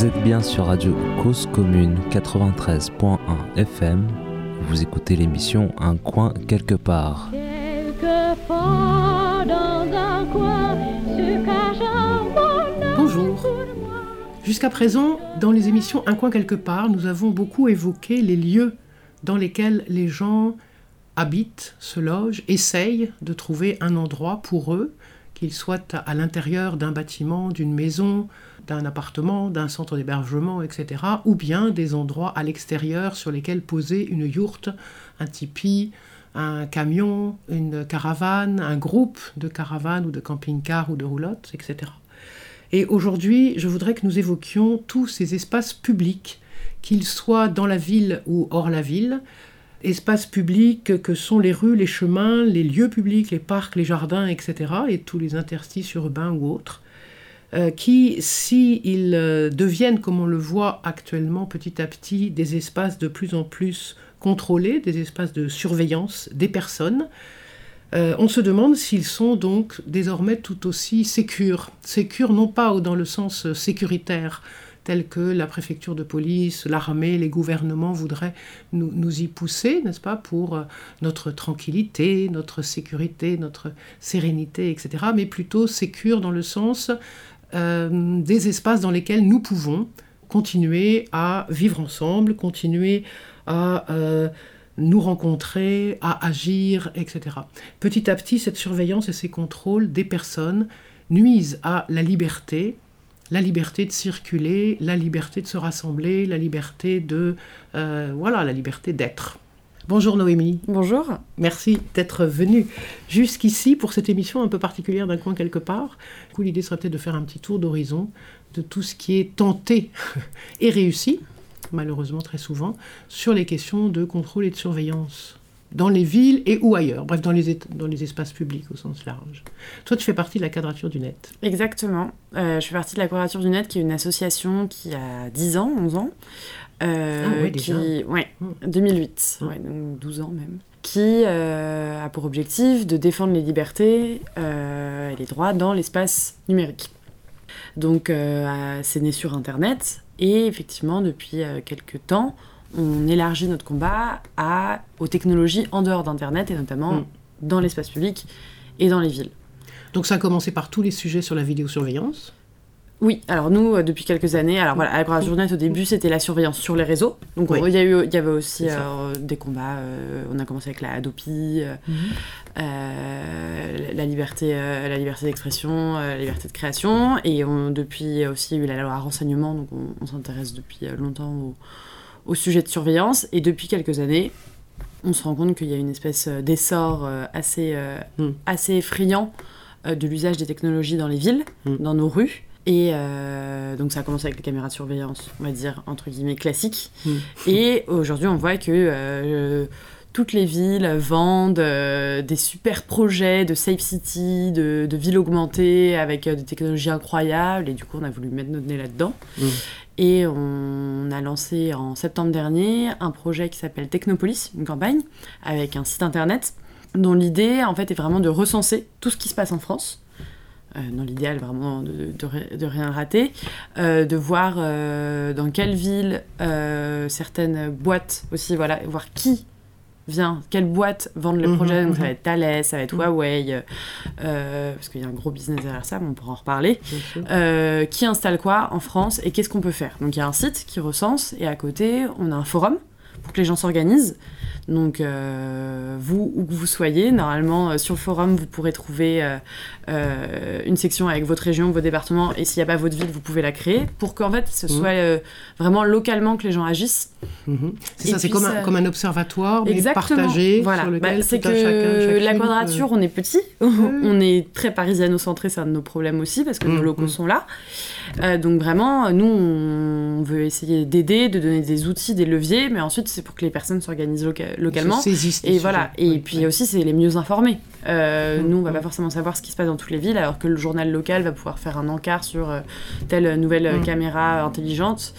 Vous êtes bien sur Radio Cause Commune 93.1 FM. Vous écoutez l'émission Un coin quelque part. Bonjour. Jusqu'à présent, dans les émissions Un coin quelque part, nous avons beaucoup évoqué les lieux dans lesquels les gens habitent, se logent, essayent de trouver un endroit pour eux, qu'ils soient à l'intérieur d'un bâtiment, d'une maison, d'un appartement, d'un centre d'hébergement, etc., ou bien des endroits à l'extérieur sur lesquels poser une yourte, un tipi, un camion, une caravane, un groupe de caravanes ou de camping-cars ou de roulottes, etc. Et aujourd'hui, je voudrais que nous évoquions tous ces espaces publics, qu'ils soient dans la ville ou hors la ville, espaces publics que sont les rues, les chemins, les lieux publics, les parcs, les jardins, etc., et tous les interstices urbains ou autres, euh, qui, s'ils euh, deviennent, comme on le voit actuellement petit à petit, des espaces de plus en plus contrôlés, des espaces de surveillance des personnes, euh, on se demande s'ils sont donc désormais tout aussi sécures. Sécures non pas dans le sens sécuritaire, tel que la préfecture de police, l'armée, les gouvernements voudraient nous, y pousser, n'est-ce pas, pour notre tranquillité, notre sécurité, notre sérénité, etc., mais plutôt sécures dans le sens euh, des espaces dans lesquels nous pouvons continuer à vivre ensemble, continuer à euh, nous rencontrer, à agir, etc. Petit à petit, cette surveillance et ces contrôles des personnes nuisent à la liberté, la liberté de circuler, la liberté de se rassembler, la liberté de... Euh, voilà, la liberté d'être. Bonjour Noémie. Bonjour. Merci d'être venue jusqu'ici pour cette émission un peu particulière d'un coin quelque part. L'idée serait peut-être de faire un petit tour d'horizon de tout ce qui est tenté et réussi, malheureusement très souvent, sur les questions de contrôle et de surveillance dans les villes et ou ailleurs, bref, dans les, dans les espaces publics au sens large. Toi, tu fais partie de la Quadrature du Net. Exactement. Euh, je fais partie de la Quadrature du Net, qui est une association qui a 10 ans, 11 ans, euh, ah ouais, déjà. Qui, ouais, 2008, mmh. ouais, donc 12 ans même. Qui euh, a pour objectif de défendre les libertés euh, et les droits dans l'espace numérique. Donc c'est né sur Internet et effectivement depuis quelques temps on élargit notre combat à, aux technologies en dehors d'Internet et notamment mmh. dans l'espace public et dans les villes. Donc ça a commencé par tous les sujets sur la vidéosurveillance oui, alors nous, euh, depuis quelques années, alors voilà, à la Journée, au début, c'était la surveillance sur les réseaux. Donc il y, eu, y avait aussi euh, des combats. Euh, on a commencé avec la Adopi, mhm. la liberté, la liberté d'expression, la liberté de création. Et on, depuis aussi, il y a eu la loi renseignement, donc on, s'intéresse depuis longtemps au, sujet de surveillance. Et depuis quelques années, on se rend compte qu'il y a une espèce d'essor assez, mm. assez effrayant de l'usage des technologies dans les villes, mm. dans nos rues. Et euh, donc ça a commencé avec les caméras de surveillance, on va dire, entre guillemets, classiques. Mm. Et aujourd'hui, on voit que euh, toutes les villes vendent euh, des super projets de Safe City, de, de villes augmentées avec des technologies incroyables. Et du coup, on a voulu mettre notre nez là-dedans. Mm. Et on a lancé en septembre dernier un projet qui s'appelle Technopolis, une campagne, avec un site internet dont l'idée, en fait, est vraiment de recenser tout ce qui se passe en France dans l'idéal vraiment de, de, rien rater, euh, de voir euh, dans quelle ville certaines boîtes aussi, voilà, voir qui vient, quelles boîtes vendent les mhm, projets, donc ça va mhm. être Thales, ça va être mhm. Huawei, parce qu'il y a un gros business derrière ça, mais on pourra en reparler, qui installe quoi en France et qu'est-ce qu'on peut faire? Donc il y a un site qui recense et à côté on a un forum pour que les gens s'organisent. Donc, euh, vous, où que vous soyez, normalement, euh, sur le forum, vous pourrez trouver euh, une section avec votre région, vos départements, et s'il n'y a pas votre ville, vous pouvez la créer, pour qu'en fait, ce mmh. soit vraiment localement que les gens agissent. Mmh. C'est ça, c'est comme, un observatoire, mais partagé, voilà. sur lequel bah, C'est que la quadrature, on est petit, on est très parisiano-centré, c'est un de nos problèmes aussi, parce que nos mmh, locaux sont là. donc vraiment, nous, on veut essayer d'aider, de donner des outils, des leviers, mais ensuite, c'est pour que les personnes s'organisent localement. Et voilà. Et puis aussi, c'est les mieux informés. Euh, nous, on va pas forcément savoir ce qui se passe dans toutes les villes, alors que le journal local va pouvoir faire un encart sur euh, telle nouvelle mm. caméra intelligente.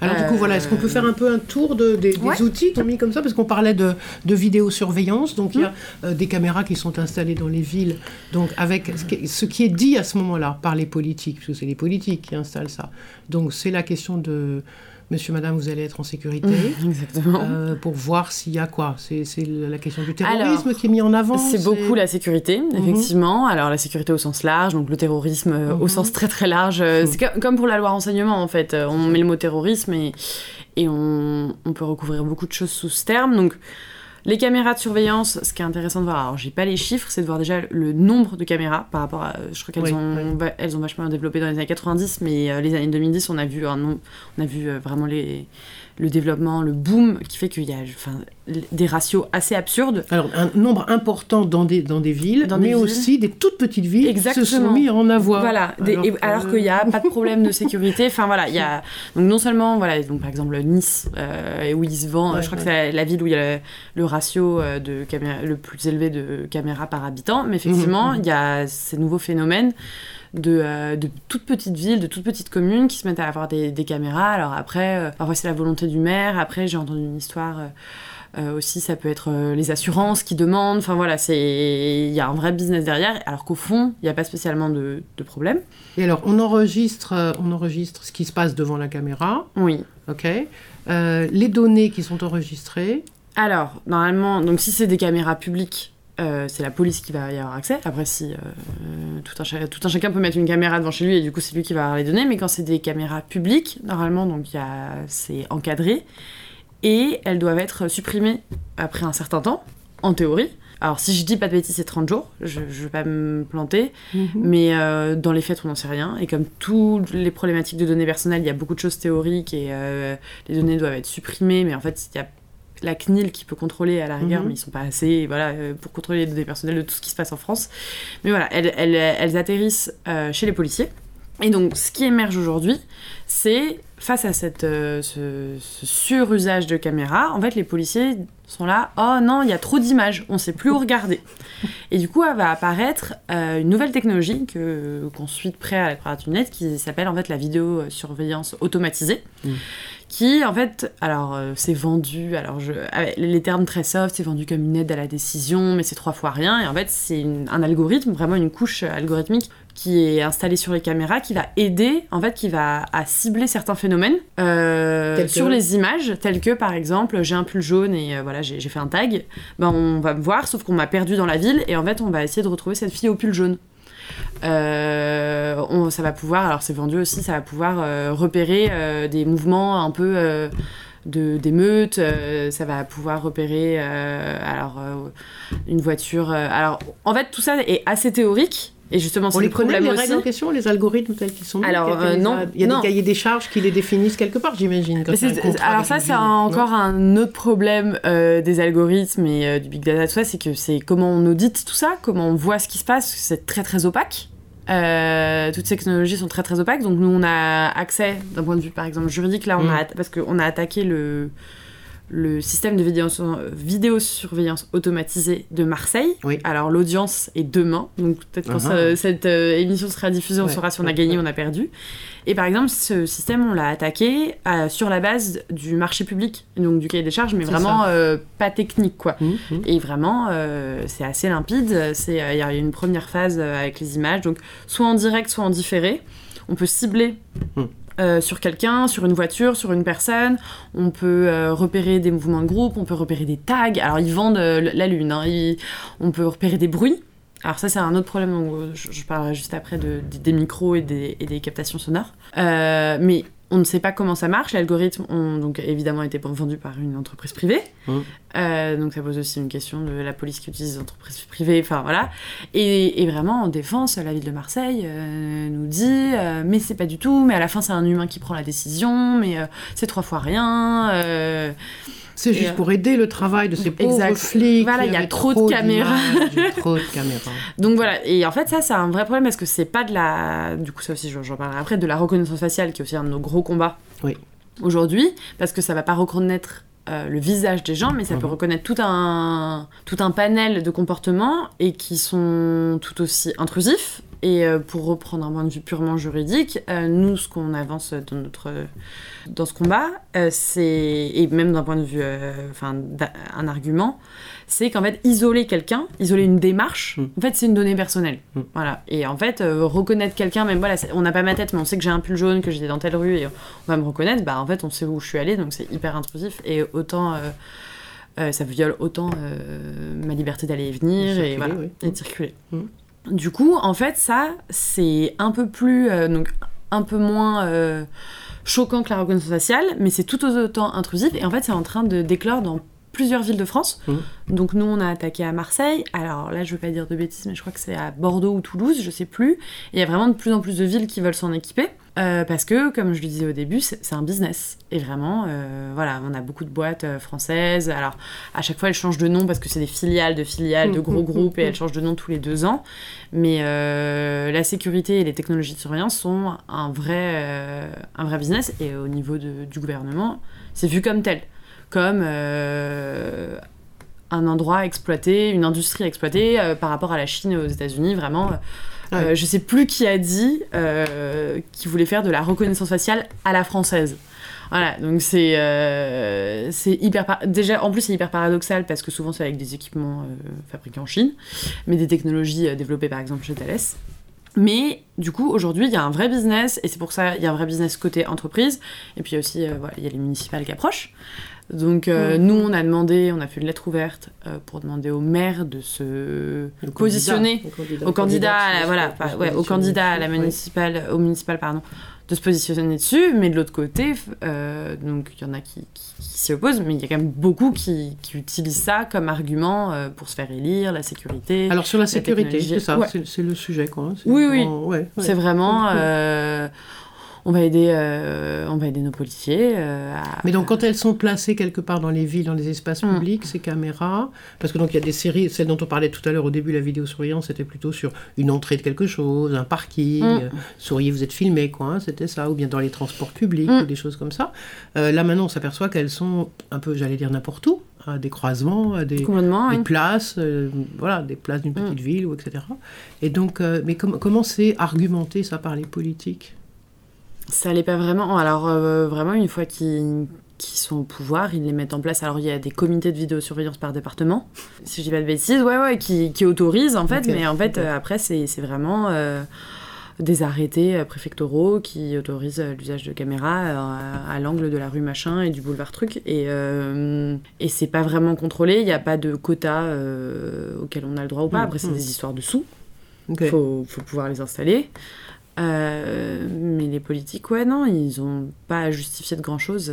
Alors du coup, voilà, est-ce qu'on peut faire un peu un tour de, des, outils qu'on mis comme ça? Parce qu'on parlait de, de vidéosurveillance, donc il y a euh, des caméras qui sont installées dans les villes, donc avec ce qui, ce qui est dit à ce moment-là par les politiques, parce que c'est les politiques qui installent ça. Donc c'est la question de Monsieur, Madame, vous allez être en sécurité. Exactement. euh, pour voir s'il y a quoi C'est la question du terrorisme Alors, qui est mis en avant C'est beaucoup la sécurité, effectivement. Alors la sécurité au sens large, donc le terrorisme euh, au Mhm. sens très très large. Euh, Mhm. C'est co- comme pour la loi renseignement en fait. On met le mot terrorisme et, et on, on peut recouvrir beaucoup de choses sous ce terme. Donc les caméras de surveillance, ce qui est intéressant de voir, alors j'ai pas les chiffres, c'est de voir déjà le nombre de caméras par rapport à. Je crois qu'elles Oui, ont, oui. va- elles ont vachement développé dans les années 90, mais euh, les années 2010, on a vu un on a vu euh, vraiment les, le développement, le boom qui fait qu'il y a enfin, des ratios assez absurdes. Alors, un nombre important dans des, dans des villes, Dans des mais villes. aussi des toutes petites villes qui se sont Exactement. mis en avoir. Voilà, des- Alors qu'il n'y a pas de problème de sécurité. Enfin voilà, il y a donc non seulement voilà donc par exemple Nice euh, où il se vend, Ouais, je crois ouais. que c'est la, la ville où il y a le, le ratio euh, de caméra le plus élevé de caméras par habitant, mais effectivement Mhm, il y a ces nouveaux phénomènes. De, euh, de toutes petites villes, de toutes petites communes qui se mettent à avoir des, des caméras. Alors après, euh, parfois c'est la volonté du maire. Après, j'ai entendu une histoire euh, euh, aussi, ça peut être les assurances qui demandent. Enfin voilà, il y a un vrai business derrière. Alors qu'au fond, il n'y a pas spécialement de, de problème. Et alors, on enregistre, on enregistre ce qui se passe devant la caméra, Oui. ok Les données qui sont enregistrées, Alors, normalement, donc si c'est des caméras publiques, euh, c'est la police qui va y avoir accès. Après, si euh, tout, un cha- tout un chacun peut mettre une caméra devant chez lui et du coup, c'est lui qui va avoir les données. Mais quand c'est des caméras publiques, normalement, donc c'est encadré et elles doivent être supprimées après un certain temps, en théorie. Alors, si je dis pas de bêtises, c'est 30 jours, je, je vais pas me planter. Mais euh, dans les faits, on n'en sait rien. Et comme toutes les problématiques de données personnelles, il y a beaucoup de choses théoriques et euh, les données doivent être supprimées. Mais en fait, il y a la CNIL qui peut contrôler à la rigueur, Mhm. mais ils sont pas assez voilà, euh, pour contrôler les données personnelles de tout ce qui se passe en France. Mais voilà, elles, elles, elles atterrissent euh, chez les policiers. Et donc, ce qui émerge aujourd'hui, c'est face à cette, euh, ce, ce surusage de caméras, en fait, les policiers sont là, oh non, il y a trop d'images, on sait plus où regarder. Et du coup, va apparaître euh, une nouvelle technologie que qu'on suit de près à la Croix Net qui s'appelle en fait la vidéosurveillance automatisée. Mm. Qui en fait, alors euh, c'est vendu, alors je, avec les termes très soft, c'est vendu comme une aide à la décision, mais c'est trois fois rien. Et en fait, c'est un algorithme, vraiment une couche algorithmique qui est installée sur les caméras, qui va aider, en fait, qui va à cibler certains phénomènes euh, sur les images, tels que par exemple, j'ai un pull jaune et euh, voilà, j'ai j'ai fait un tag, ben on va me voir, sauf qu'on m'a perdu dans la ville, et en fait, on va essayer de retrouver cette fille au pull jaune. Euh, on- ça va pouvoir, alors c'est vendu aussi, ça va pouvoir euh, repérer euh, des mouvements un peu de d'émeutes, ça va pouvoir repérer alors une voiture. alors en fait tout ça est assez théorique et justement on c'est les problème les règles en question, les algorithmes tels qu'ils sont mis Alors, euh, non, Il y a non. des cahiers des charges qui les définissent quelque part, j'imagine. alors ça, c'est encore un autre problème euh, des algorithmes et euh, du big data, tout ça, c'est que c'est comment on audite tout ça, comment on voit ce qui se passe, c'est très très opaque. Euh, toutes ces technologies sont très très opaques, donc nous on a accès d'un point de vue par exemple juridique là, on Mm. a parce qu'on a attaqué le le système de vidéo, vidéosurveillance automatisée de Marseille. Oui. Alors l'audience est demain, donc peut-être quand Ah. ça- cette euh, émission sera diffusée, on saura si on a gagné ou on a perdu. Et par exemple, ce système, on l'a attaqué euh, sur la base du marché public, donc du cahier des charges, mais vraiment euh, pas technique, quoi. Hum, hum. Et vraiment, euh, c'est assez limpide. Euh, Il y a une première phase euh, avec les images, donc soit en direct, soit en différé. On peut cibler Hmm. Euh, sur quelqu'un, sur une voiture, sur une personne. On peut euh, repérer des mouvements de groupe, on peut repérer des tags. Alors, ils vendent euh, la lune. hein. On peut repérer des bruits. Alors ça, c'est un autre problème, je, je parlerai juste après de, des- micros et des, et des captations sonores. Mais on ne sait pas comment ça marche. L'algorithme ont donc évidemment été vendu par une entreprise privée. Mhm. Euh, donc ça pose aussi une question de la police qui utilise les entreprises privées, enfin voilà. Et, et vraiment en défense, la ville de Marseille euh, nous dit, euh, mais c'est pas du tout, mais à la fin c'est un humain qui prend la décision, mais c'est trois fois rien. C'est juste euh, pour aider le travail de ces pauvres Exact. flics. Voilà, il y a trop de caméras. trop de caméras. Donc voilà, et en fait ça c'est un vrai problème parce que c'est pas de la... Du coup ça aussi j'en parlerai après, de la reconnaissance faciale qui est aussi un de nos gros combats Oui. aujourd'hui, parce que ça va pas reconnaître euh, le visage des gens, mais ça peut Mhm. reconnaître tout un, tout un panel de comportements et qui sont tout aussi intrusifs Et euh, pour reprendre un point de vue purement juridique, euh, nous, ce qu'on avance dans, notre, dans ce combat, euh, c'est, et même d'un point de vue, enfin, un argument, c'est qu'en fait, isoler quelqu'un, isoler une démarche, Mm. en fait, c'est une donnée personnelle. Mm. Voilà. Et en fait, reconnaître quelqu'un, même voilà, on n'a pas ma tête, mais on sait que j'ai un pull jaune, que j'étais dans telle rue et on va me reconnaître, bah en fait, on sait où je suis allée, donc c'est hyper intrusif. Et autant. euh, euh, ça viole autant euh, ma liberté d'aller et venir Circuler, et, voilà, oui. et de circuler. Mm. Du coup, en fait, ça, c'est un peu plus, euh, donc un peu moins euh, choquant que la reconnaissance faciale, mais c'est tout autant intrusif. Et en fait, c'est en train de d'éclore dans plusieurs villes de France. Mhm. Donc nous, on a attaqué à Marseille. Alors là, je veux pas dire de bêtises, mais je crois que c'est à Bordeaux ou Toulouse, je sais plus. Et il y a vraiment de plus en plus de villes qui veulent s'en équiper. Euh, parce que, comme je le disais au début, c'est un business. Et vraiment, euh, voilà, on a beaucoup de boîtes euh, françaises. Alors, à chaque fois, elles changent de nom parce que c'est des filiales de filiales, de Mhm, gros mhm, groupes, et elles changent de nom tous les deux ans. Mais la sécurité et les technologies de surveillance sont un vrai, un vrai business. Et au niveau de- du gouvernement, c'est vu comme tel. Comme euh, un endroit exploité, une industrie exploitée euh, par rapport à la Chine et aux États-Unis, vraiment. euh, Ouais. euh, je sais plus qui a dit euh, qu'il voulait faire de la reconnaissance faciale à la française. Voilà, donc c'est euh, hyper déjà en plus c'est hyper paradoxal parce que souvent c'est avec des équipements fabriqués en Chine, mais des technologies développées par exemple chez Thales. Mais du coup aujourd'hui il y a un vrai business et c'est pour ça il y a un vrai business côté entreprise et puis aussi voilà il y a les municipales qui approchent. Donc euh, Mhm. nous on a demandé, on a fait une lettre ouverte euh, pour demander au maire de se Le positionner au candidat, la- voilà, au candidat à la dessus, ouais. municipale, au municipal, pardon, de se positionner dessus, mais de l'autre côté, euh, donc il y en a qui, qui, qui s'y opposent, mais il y a quand même beaucoup qui, qui utilisent ça comme argument euh, pour se faire élire, la sécurité. Alors sur la sécurité, technologie- c'est ça, Ouais. c'est le sujet quoi. hein, Oui, oui. ouais. C'est vraiment, euh, on va aider, euh, on va aider nos policiers. euh, à- Mais donc quand elles sont placées quelque part dans les villes, dans les espaces Mm. publics, ces caméras, parce que donc il y a des séries, celle dont on parlait tout à l'heure au début, la vidéosurveillance, c'était plutôt sur une entrée de quelque chose, un parking, Mm. euh, souriez, vous êtes filmé, quoi, hein, c'était ça, ou bien dans les transports publics, Mm. ou des choses comme ça. Là maintenant, on s'aperçoit qu'elles sont un peu, j'allais dire n'importe où, à des croisements, à des, places, euh, voilà, des places d'une petite Mm. ville, ou etc. Et donc, euh, mais com- comment c'est argumenté ça par les politiques? Ça l'est pas vraiment. Alors, euh, vraiment, une fois qu'ils sont au pouvoir, ils les mettent en place. Alors, il y a des comités de vidéosurveillance par département, si je dis pas de bêtises, ouais, ouais, qui, qui autorisent, en fait. Mais en fait, après, c'est vraiment euh, des arrêtés euh, préfectoraux qui autorisent l'usage de caméras à, l'angle de la rue machin et du boulevard truc. Et, euh, et c'est pas vraiment contrôlé. Il n'y a pas de quota euh, auquel on a le droit ou pas. Mm, Après, c'est mm. des histoires de sous. Faut, faut pouvoir les installer. Euh, mais les politiques, ouais, non, ils ont pas à justifier de grand chose.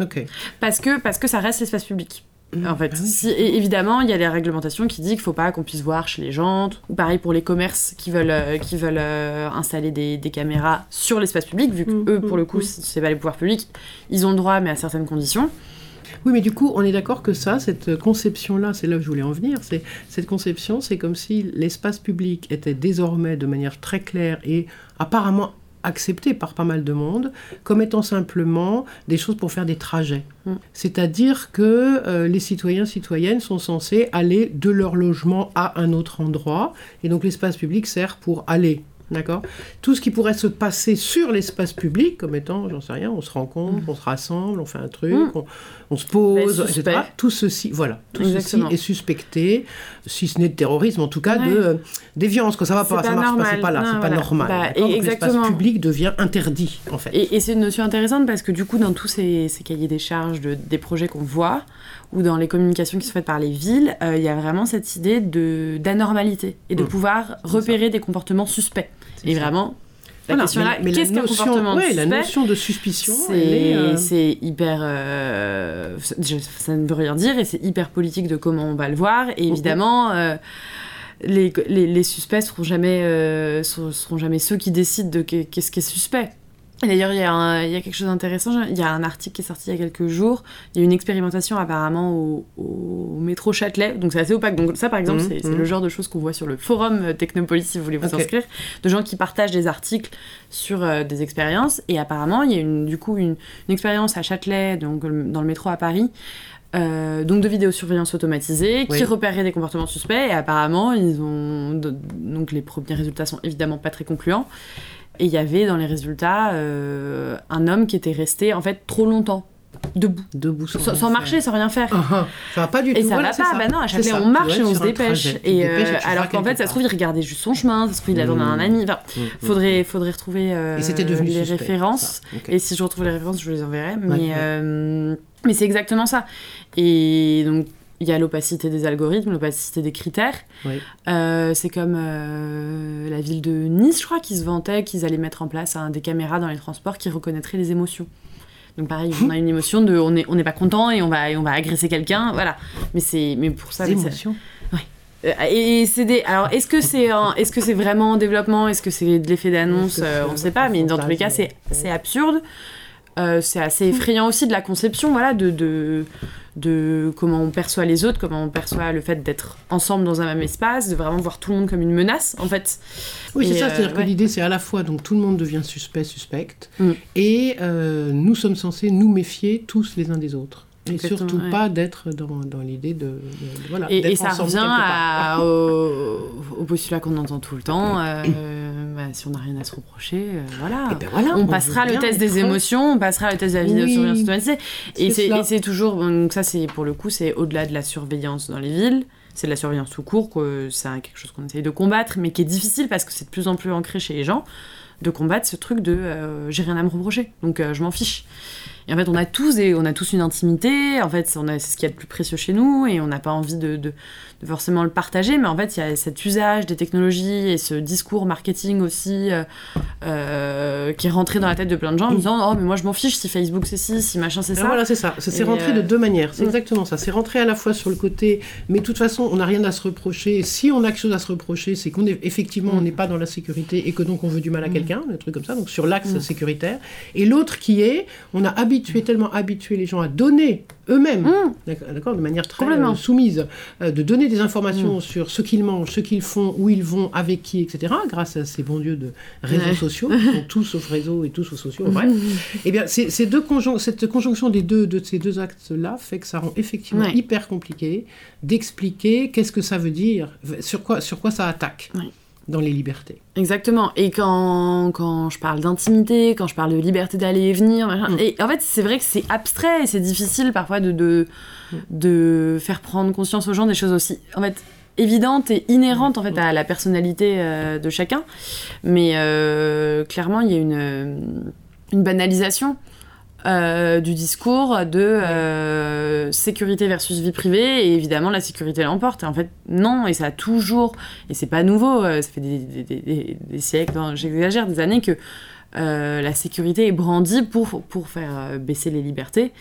Ok. parce, que, parce que ça reste l'espace public. En fait, Ah oui. si, et évidemment, il y a les réglementations qui disent qu'il faut pas qu'on puisse voir chez les gens, ou pareil pour les commerces qui veulent, euh, qui veulent euh, installer des, des caméras sur l'espace public, vu que Mm, eux, pour mm, le coup, mm. c'est pas les pouvoirs publics, ils ont le droit, mais à certaines conditions. Oui, mais du coup, on est d'accord que ça, cette conception-là, c'est là que je voulais en venir, c'est cette conception, c'est comme si l'espace public était désormais de manière très claire et apparemment accepté par pas mal de monde comme étant simplement des choses pour faire des trajets. Mm. C'est-à-dire que euh, les citoyens, citoyennes sont censés aller de leur logement à un autre endroit, et donc l'espace public sert pour aller. D'accord Tout ce qui pourrait se passer sur l'espace public, comme étant, j'en sais rien, on se rencontre, on se rassemble, on fait un truc, Mm. on, on se pose, Mais etc. Tout ceci, voilà, tout Exactement. ceci est suspecté, si ce n'est de terrorisme, en tout cas Ouais. de euh, déviance, que ça va C'est pas, ça pas marche pas, normal. c'est pas là, c'est pas normal. Bah, exactement. l'espace public devient interdit, en fait. Et, et c'est une notion intéressante parce que du coup, dans tous ces, ces cahiers des charges de, des projets qu'on voit, ou dans les communications qui sont faites par les villes, euh, il y a vraiment cette idée d'anormalité et de Mm. pouvoir repérer des comportements suspects. Et ça. vraiment, la Voilà, question est là, mais- la qu'est-ce qu'un comportement ouais, la suspect notion de suspicion, c'est est, euh, c'est hyper. euh, ça- ne veut rien dire et c'est hyper politique de comment on va le voir. Et évidemment, euh, les, les, les suspects seront jamais, seront, seront jamais ceux qui décident de qu'est- qu'est-ce qui est suspect. D'ailleurs, il y, a y quelque chose d'intéressant. Il y a un article qui est sorti il y a quelques jours. Il y a une expérimentation apparemment au, au métro Châtelet. Donc c'est assez opaque. Donc ça, par exemple, Mhm, c'est mhm. le genre de choses qu'on voit sur le forum euh, Technopolis si vous voulez vous inscrire. De gens qui partagent des articles sur euh, des expériences. Et apparemment, il y a une, du coup une, une expérience à Châtelet, donc dans le métro à Paris, euh, donc de vidéosurveillance automatisée Oui. qui repérerait des comportements suspects et apparemment ils ont donc les premiers résultats sont évidemment pas très concluants et il y avait dans les résultats euh, un homme qui était resté en fait trop longtemps debout Debout sans, marcher sans rien faire Ah, ah, ça va pas du tout. et ça Voilà, va pas, bah non, à chaque fois ça. on marche et on se un dépêche. Et dépêches euh, et alors qu'en fait, ça se trouve, il regardait juste son chemin, ça se trouve, il attendait un Mmh. ami. Enfin, Mm, mm. faudrait, faudrait retrouver euh, Et c'était devenu les suspect, références. ça. Et si je retrouve les références, je vous les enverrai. Mais, ouais. euh, mais c'est exactement ça. Et donc, il y a l'opacité des algorithmes, l'opacité des critères. Oui. Euh, c'est comme euh, la ville de Nice, je crois, qui se vantait qu'ils allaient mettre en place hein, des caméras dans les transports qui reconnaîtraient les émotions. Donc pareil, on a une émotion de on n'est on pas content et on va, et on va agresser quelqu'un, voilà. Mais c'est mais pour ça, ça- émotions. euh, Et c'est des. Alors, est-ce que c'est un... est-ce que c'est vraiment en développement? Est-ce que c'est de l'effet d'annonce? On un sait pas, mais dans tous les cas, c'est absurde. Euh, c'est assez effrayant aussi de la conception, voilà, de, de, de comment on perçoit les autres, comment on perçoit le fait d'être ensemble dans un même espace, de vraiment voir tout le monde comme une menace, en fait. Oui, c'est ça. euh, C'est-à-dire que ouais. l'idée, c'est à la fois donc tout le monde devient suspect, suspecte, Mm. et euh, nous sommes censés nous méfier tous les uns des autres. Et surtout ouais. pas d'être dans, dans l'idée de, de- de- voilà, Et, ça revient à- au, au postulat qu'on entend tout le temps. euh, bah, si on n'a rien à se reprocher, euh, voilà. Et ben voilà, on passera le test des émotions, on passera le test de la vidéosurveillance Oui, automatisée. Et c'est toujours. Donc, ça, c'est pour le coup, c'est au-delà de la surveillance dans les villes. C'est de la surveillance tout court, que c'est quelque chose qu'on essaye de combattre, mais qui est difficile parce que c'est de plus en plus ancré chez les gens de combattre ce truc de euh, j'ai rien à me reprocher, donc je m'en fiche. Et en fait, on a tous des, on a tous une intimité. En fait, c'est ce qu'il y a de plus précieux chez nous, et on n'a pas envie de- de forcément le partager. Mais en fait, il y a cet usage des technologies et ce discours marketing aussi euh, euh, qui est rentré dans la tête de plein de gens en disant oh mais moi je m'en fiche si Facebook c'est ci, si machin c'est Ah, ça. Voilà, c'est ça. Ça s'est Et, rentré euh, de deux manières. C'est mm. exactement ça. C'est rentré à la fois sur le côté, mais de toute façon, on n'a rien à se reprocher. Si on a quelque chose à se reprocher, c'est qu'on est effectivement, on Mm. n'est pas dans la sécurité et que donc on veut du mal à Mm. quelqu'un, des trucs comme ça. Donc sur l'axe Mm. sécuritaire. Et l'autre qui est, on a habitué tellement habitué les gens à donner eux-mêmes, Mm. d'accord, de manière très euh, soumise, euh, de donner des informations Mm. sur ce qu'ils mangent, ce qu'ils font, où ils vont, avec qui, etc. Grâce à ces bons dieux de réseaux Ouais. sociaux, qui sont tous sauf réseaux et tous aux sociaux. Bref. Eh bien, ces, ces deux conjon- cette conjonction des deux, de ces deux actes-là fait que ça rend effectivement Ouais. hyper compliqué d'expliquer qu'est-ce que ça veut dire, sur quoi, sur quoi ça attaque Ouais. Dans les libertés. Exactement. Et quand, quand je parle d'intimité, quand je parle de liberté d'aller et venir, machin, Mm. et en fait, c'est vrai que c'est abstrait et c'est difficile parfois de, de, de faire prendre conscience aux gens des choses aussi, en fait, évidentes et inhérentes en fait à la personnalité euh, de chacun. Mais euh, clairement, il y a une, une banalisation. Euh, du discours de euh, sécurité versus vie privée et évidemment la sécurité l'emporte. En fait non et ça a toujours et c'est pas nouveau euh, ça fait des, des- des- des- des siècles j'exagère des années que euh, la sécurité est brandie pour, pour faire baisser les libertés.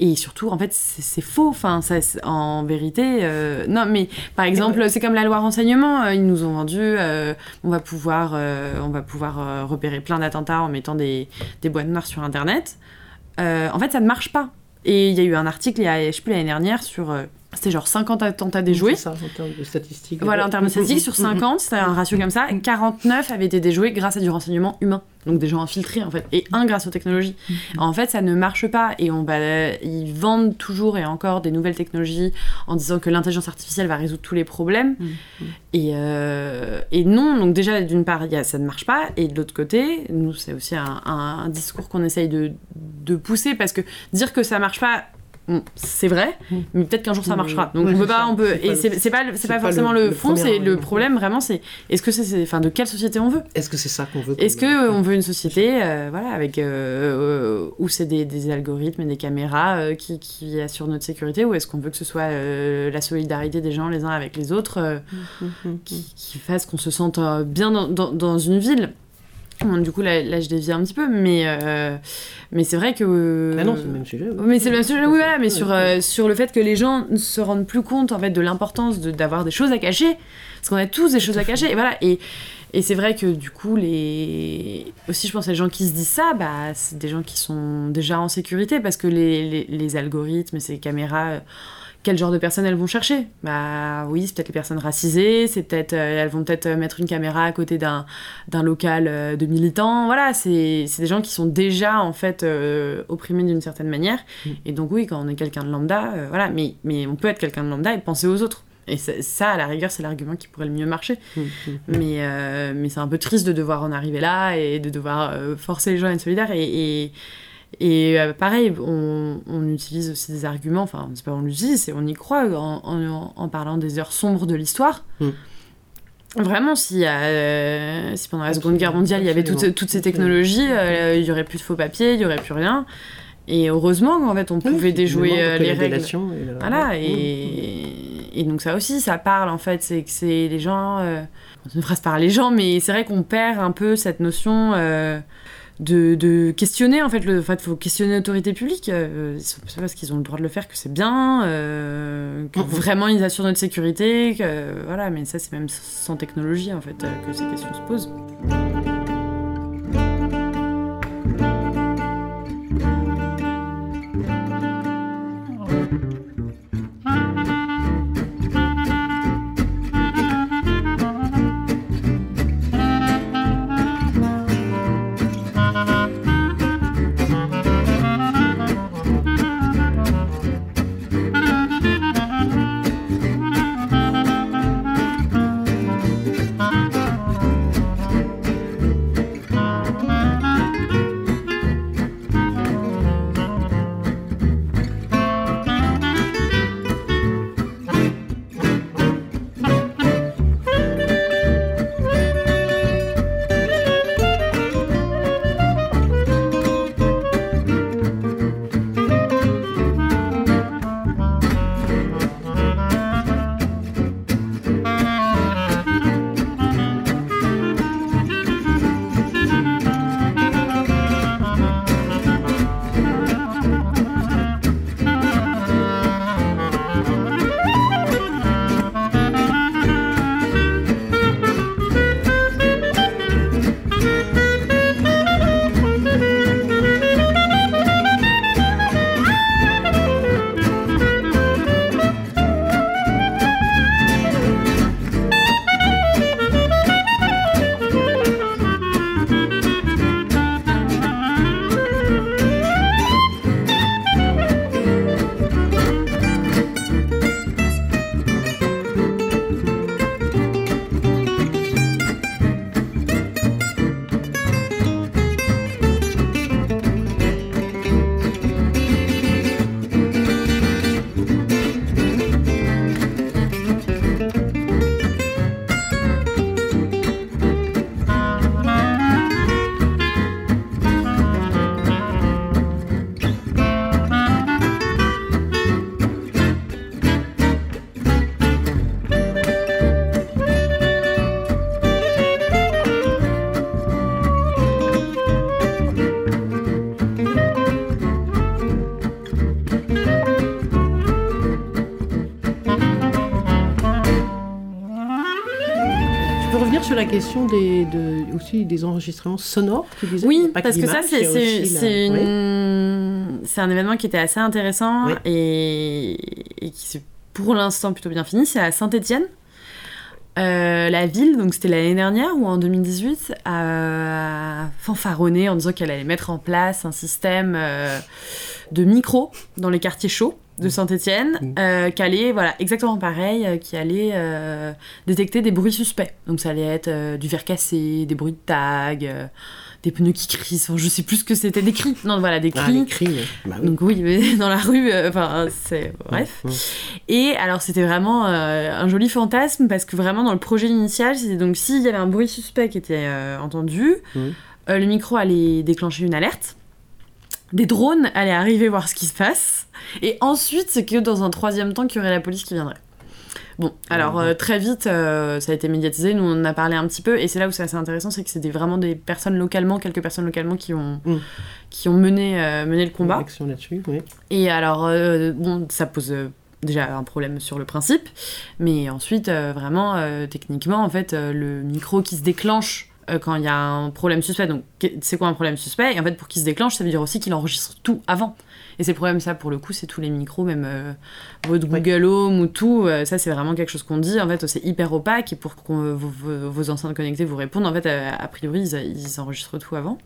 Et surtout en fait c'est faux enfin ça, en vérité euh, non mais par exemple c'est comme la loi renseignement ils nous ont vendu euh, on va pouvoir on va pouvoir repérer plein d'attentats en mettant des, des boîtes noires sur internet Euh, en fait ça ne marche pas et il y a eu un article il y a je sais plus l'année dernière sur euh, c'était genre 50 attentats déjoués C'est ça, en termes de statistiques. voilà, en termes de statistiques, sur 50, c'était un ratio comme ça, 49 avaient été déjoués grâce à du renseignement humain. Donc des gens infiltrés, en fait, et un grâce aux technologies. En fait, ça ne marche pas, et on, bah, ils vendent toujours et encore des nouvelles technologies en disant que l'intelligence artificielle va résoudre tous les problèmes. Et, euh, et non, donc déjà, d'une part, il y a, ça ne marche pas, et de l'autre côté, nous, c'est aussi un, un- un discours qu'on essaye de, de pousser, parce que dire que ça marche pas, c'est vrai, Mm. mais peut-être qu'un jour ça Mm. marchera. Donc Ouais, on peut pas, ça. on peut, et c'est pas, pas pas forcément le- fond, c'est le problème vraiment, c'est est-ce que c'est, enfin, de quelle société on veut? Est-ce que c'est ça qu'on veut Est-ce que on veut une société, euh, voilà, avec euh, euh, où c'est des, des algorithmes et des caméras euh, qui, qui assurent notre sécurité, ou est-ce qu'on veut que ce soit euh, la solidarité des gens les uns avec les autres euh, qui, qui fasse qu'on se sente euh, bien dans, dans- dans une ville? Bon, Du coup, là, là, je dévie un petit peu, mais, euh, mais c'est vrai que. Ah non, c'est le même sujet. oui. Mais c'est le même sujet, oui, voilà, mais Ouais, sur, euh, sur le fait que les gens ne se rendent plus compte en fait de l'importance de- d'avoir des choses à cacher, parce qu'on a tous des choses à cacher, et voilà. Et, et c'est vrai que du coup, les... aussi, je pense, les gens qui se disent ça, bah, c'est des gens qui sont déjà en sécurité, parce que les, les, les algorithmes et ces caméras quel genre de personnes elles vont chercher Bah oui, c'est peut-être les personnes racisées, c'est peut-être euh, elles vont peut-être euh, mettre une caméra à côté d'un d'un local euh, de militants. Voilà, c'est c'est des gens qui sont déjà en fait euh, opprimés d'une certaine manière. Mm. Et donc oui, quand on est quelqu'un de lambda, voilà, mais mais on peut être quelqu'un de lambda et penser aux autres. Et ça, ça, à la rigueur, c'est l'argument qui pourrait le mieux marcher. Mm, mm. Mais, mais c'est un peu triste de devoir en arriver là et de devoir forcer les gens à être solidaires. Et, et, et, euh, pareil, on, on utilise aussi des arguments, enfin, c'est pas on l'utilise, c'est on y croit en, en, en parlant des heures sombres de l'histoire. Mm. Vraiment, si, euh, si pendant la Seconde Guerre mondiale, il y avait toutes, ces technologies, euh, il y aurait plus de faux papiers, il y aurait plus rien. Et heureusement qu'en fait, on pouvait déjouer les règles. et la- Voilà, Mm. et, et donc ça aussi, ça parle en fait, c'est que c'est les gens. C'est une phrase par les gens, mais c'est vrai qu'on perd un peu cette notion de, de questionner en fait. Le, fait, faut questionner l'autorité publique. Euh, c'est parce qu'ils ont le droit de le faire que c'est bien, euh, que vraiment ils assurent notre sécurité, que voilà, mais ça c'est même sans technologie en fait euh, que ces questions se posent. La question des, de, aussi des enregistrements sonores, tu disais? Oui, parce que ça, c'est une- un événement qui était assez intéressant Oui. et, et qui s'est pour l'instant plutôt bien fini. C'est à Saint-Étienne. la ville, donc c'était l'année dernière ou en 2018, a fanfaronné en disant qu'elle allait mettre en place un système euh, de micro dans les quartiers chauds de Saint-Étienne, Mm. euh, qui allait, voilà, exactement pareil, euh, qui allait euh, détecter des bruits suspects. Donc ça allait être du verre cassé, des bruits de tag, des pneus qui crient, enfin, je sais plus ce que c'était, des cris. Non, voilà, des Ah, cris. les cris. Bah oui. Donc oui, mais dans la rue, enfin, c'est... Bref. Mm. Et alors, c'était vraiment un joli fantasme, parce que vraiment, dans le projet initial, c'était donc s'il y avait un bruit suspect qui était entendu, le micro allait déclencher une alerte, des drones allaient arriver voir ce qui se passe, et ensuite, c'est que dans un troisième temps, qu'il y aurait la police qui viendrait. Bon, alors euh, très vite, euh, ça a été médiatisé, nous on en a parlé un petit peu, et c'est là où c'est assez intéressant, c'est que c'était vraiment des personnes localement, quelques personnes localement qui ont, Mhm. qui ont mené, euh, mené le combat. Réaction là-dessus, oui. Et alors, bon, ça pose déjà un problème sur le principe, mais ensuite, vraiment, techniquement, en fait, le micro qui se déclenche euh, quand il y a un problème suspect. Donc, c'est quoi un problème suspect Et en fait, pour qu'il se déclenche, ça veut dire aussi qu'il enregistre tout avant. Et c'est le problème, ça, pour le coup, c'est tous les micros, même euh, votre Google Home ou tout. euh, ça, c'est vraiment quelque chose qu'on dit. En fait, c'est hyper opaque. Et pour que vos, vos, vos enceintes connectées vous répondent, en fait, a, priori, ils, ils, enregistrent tout avant.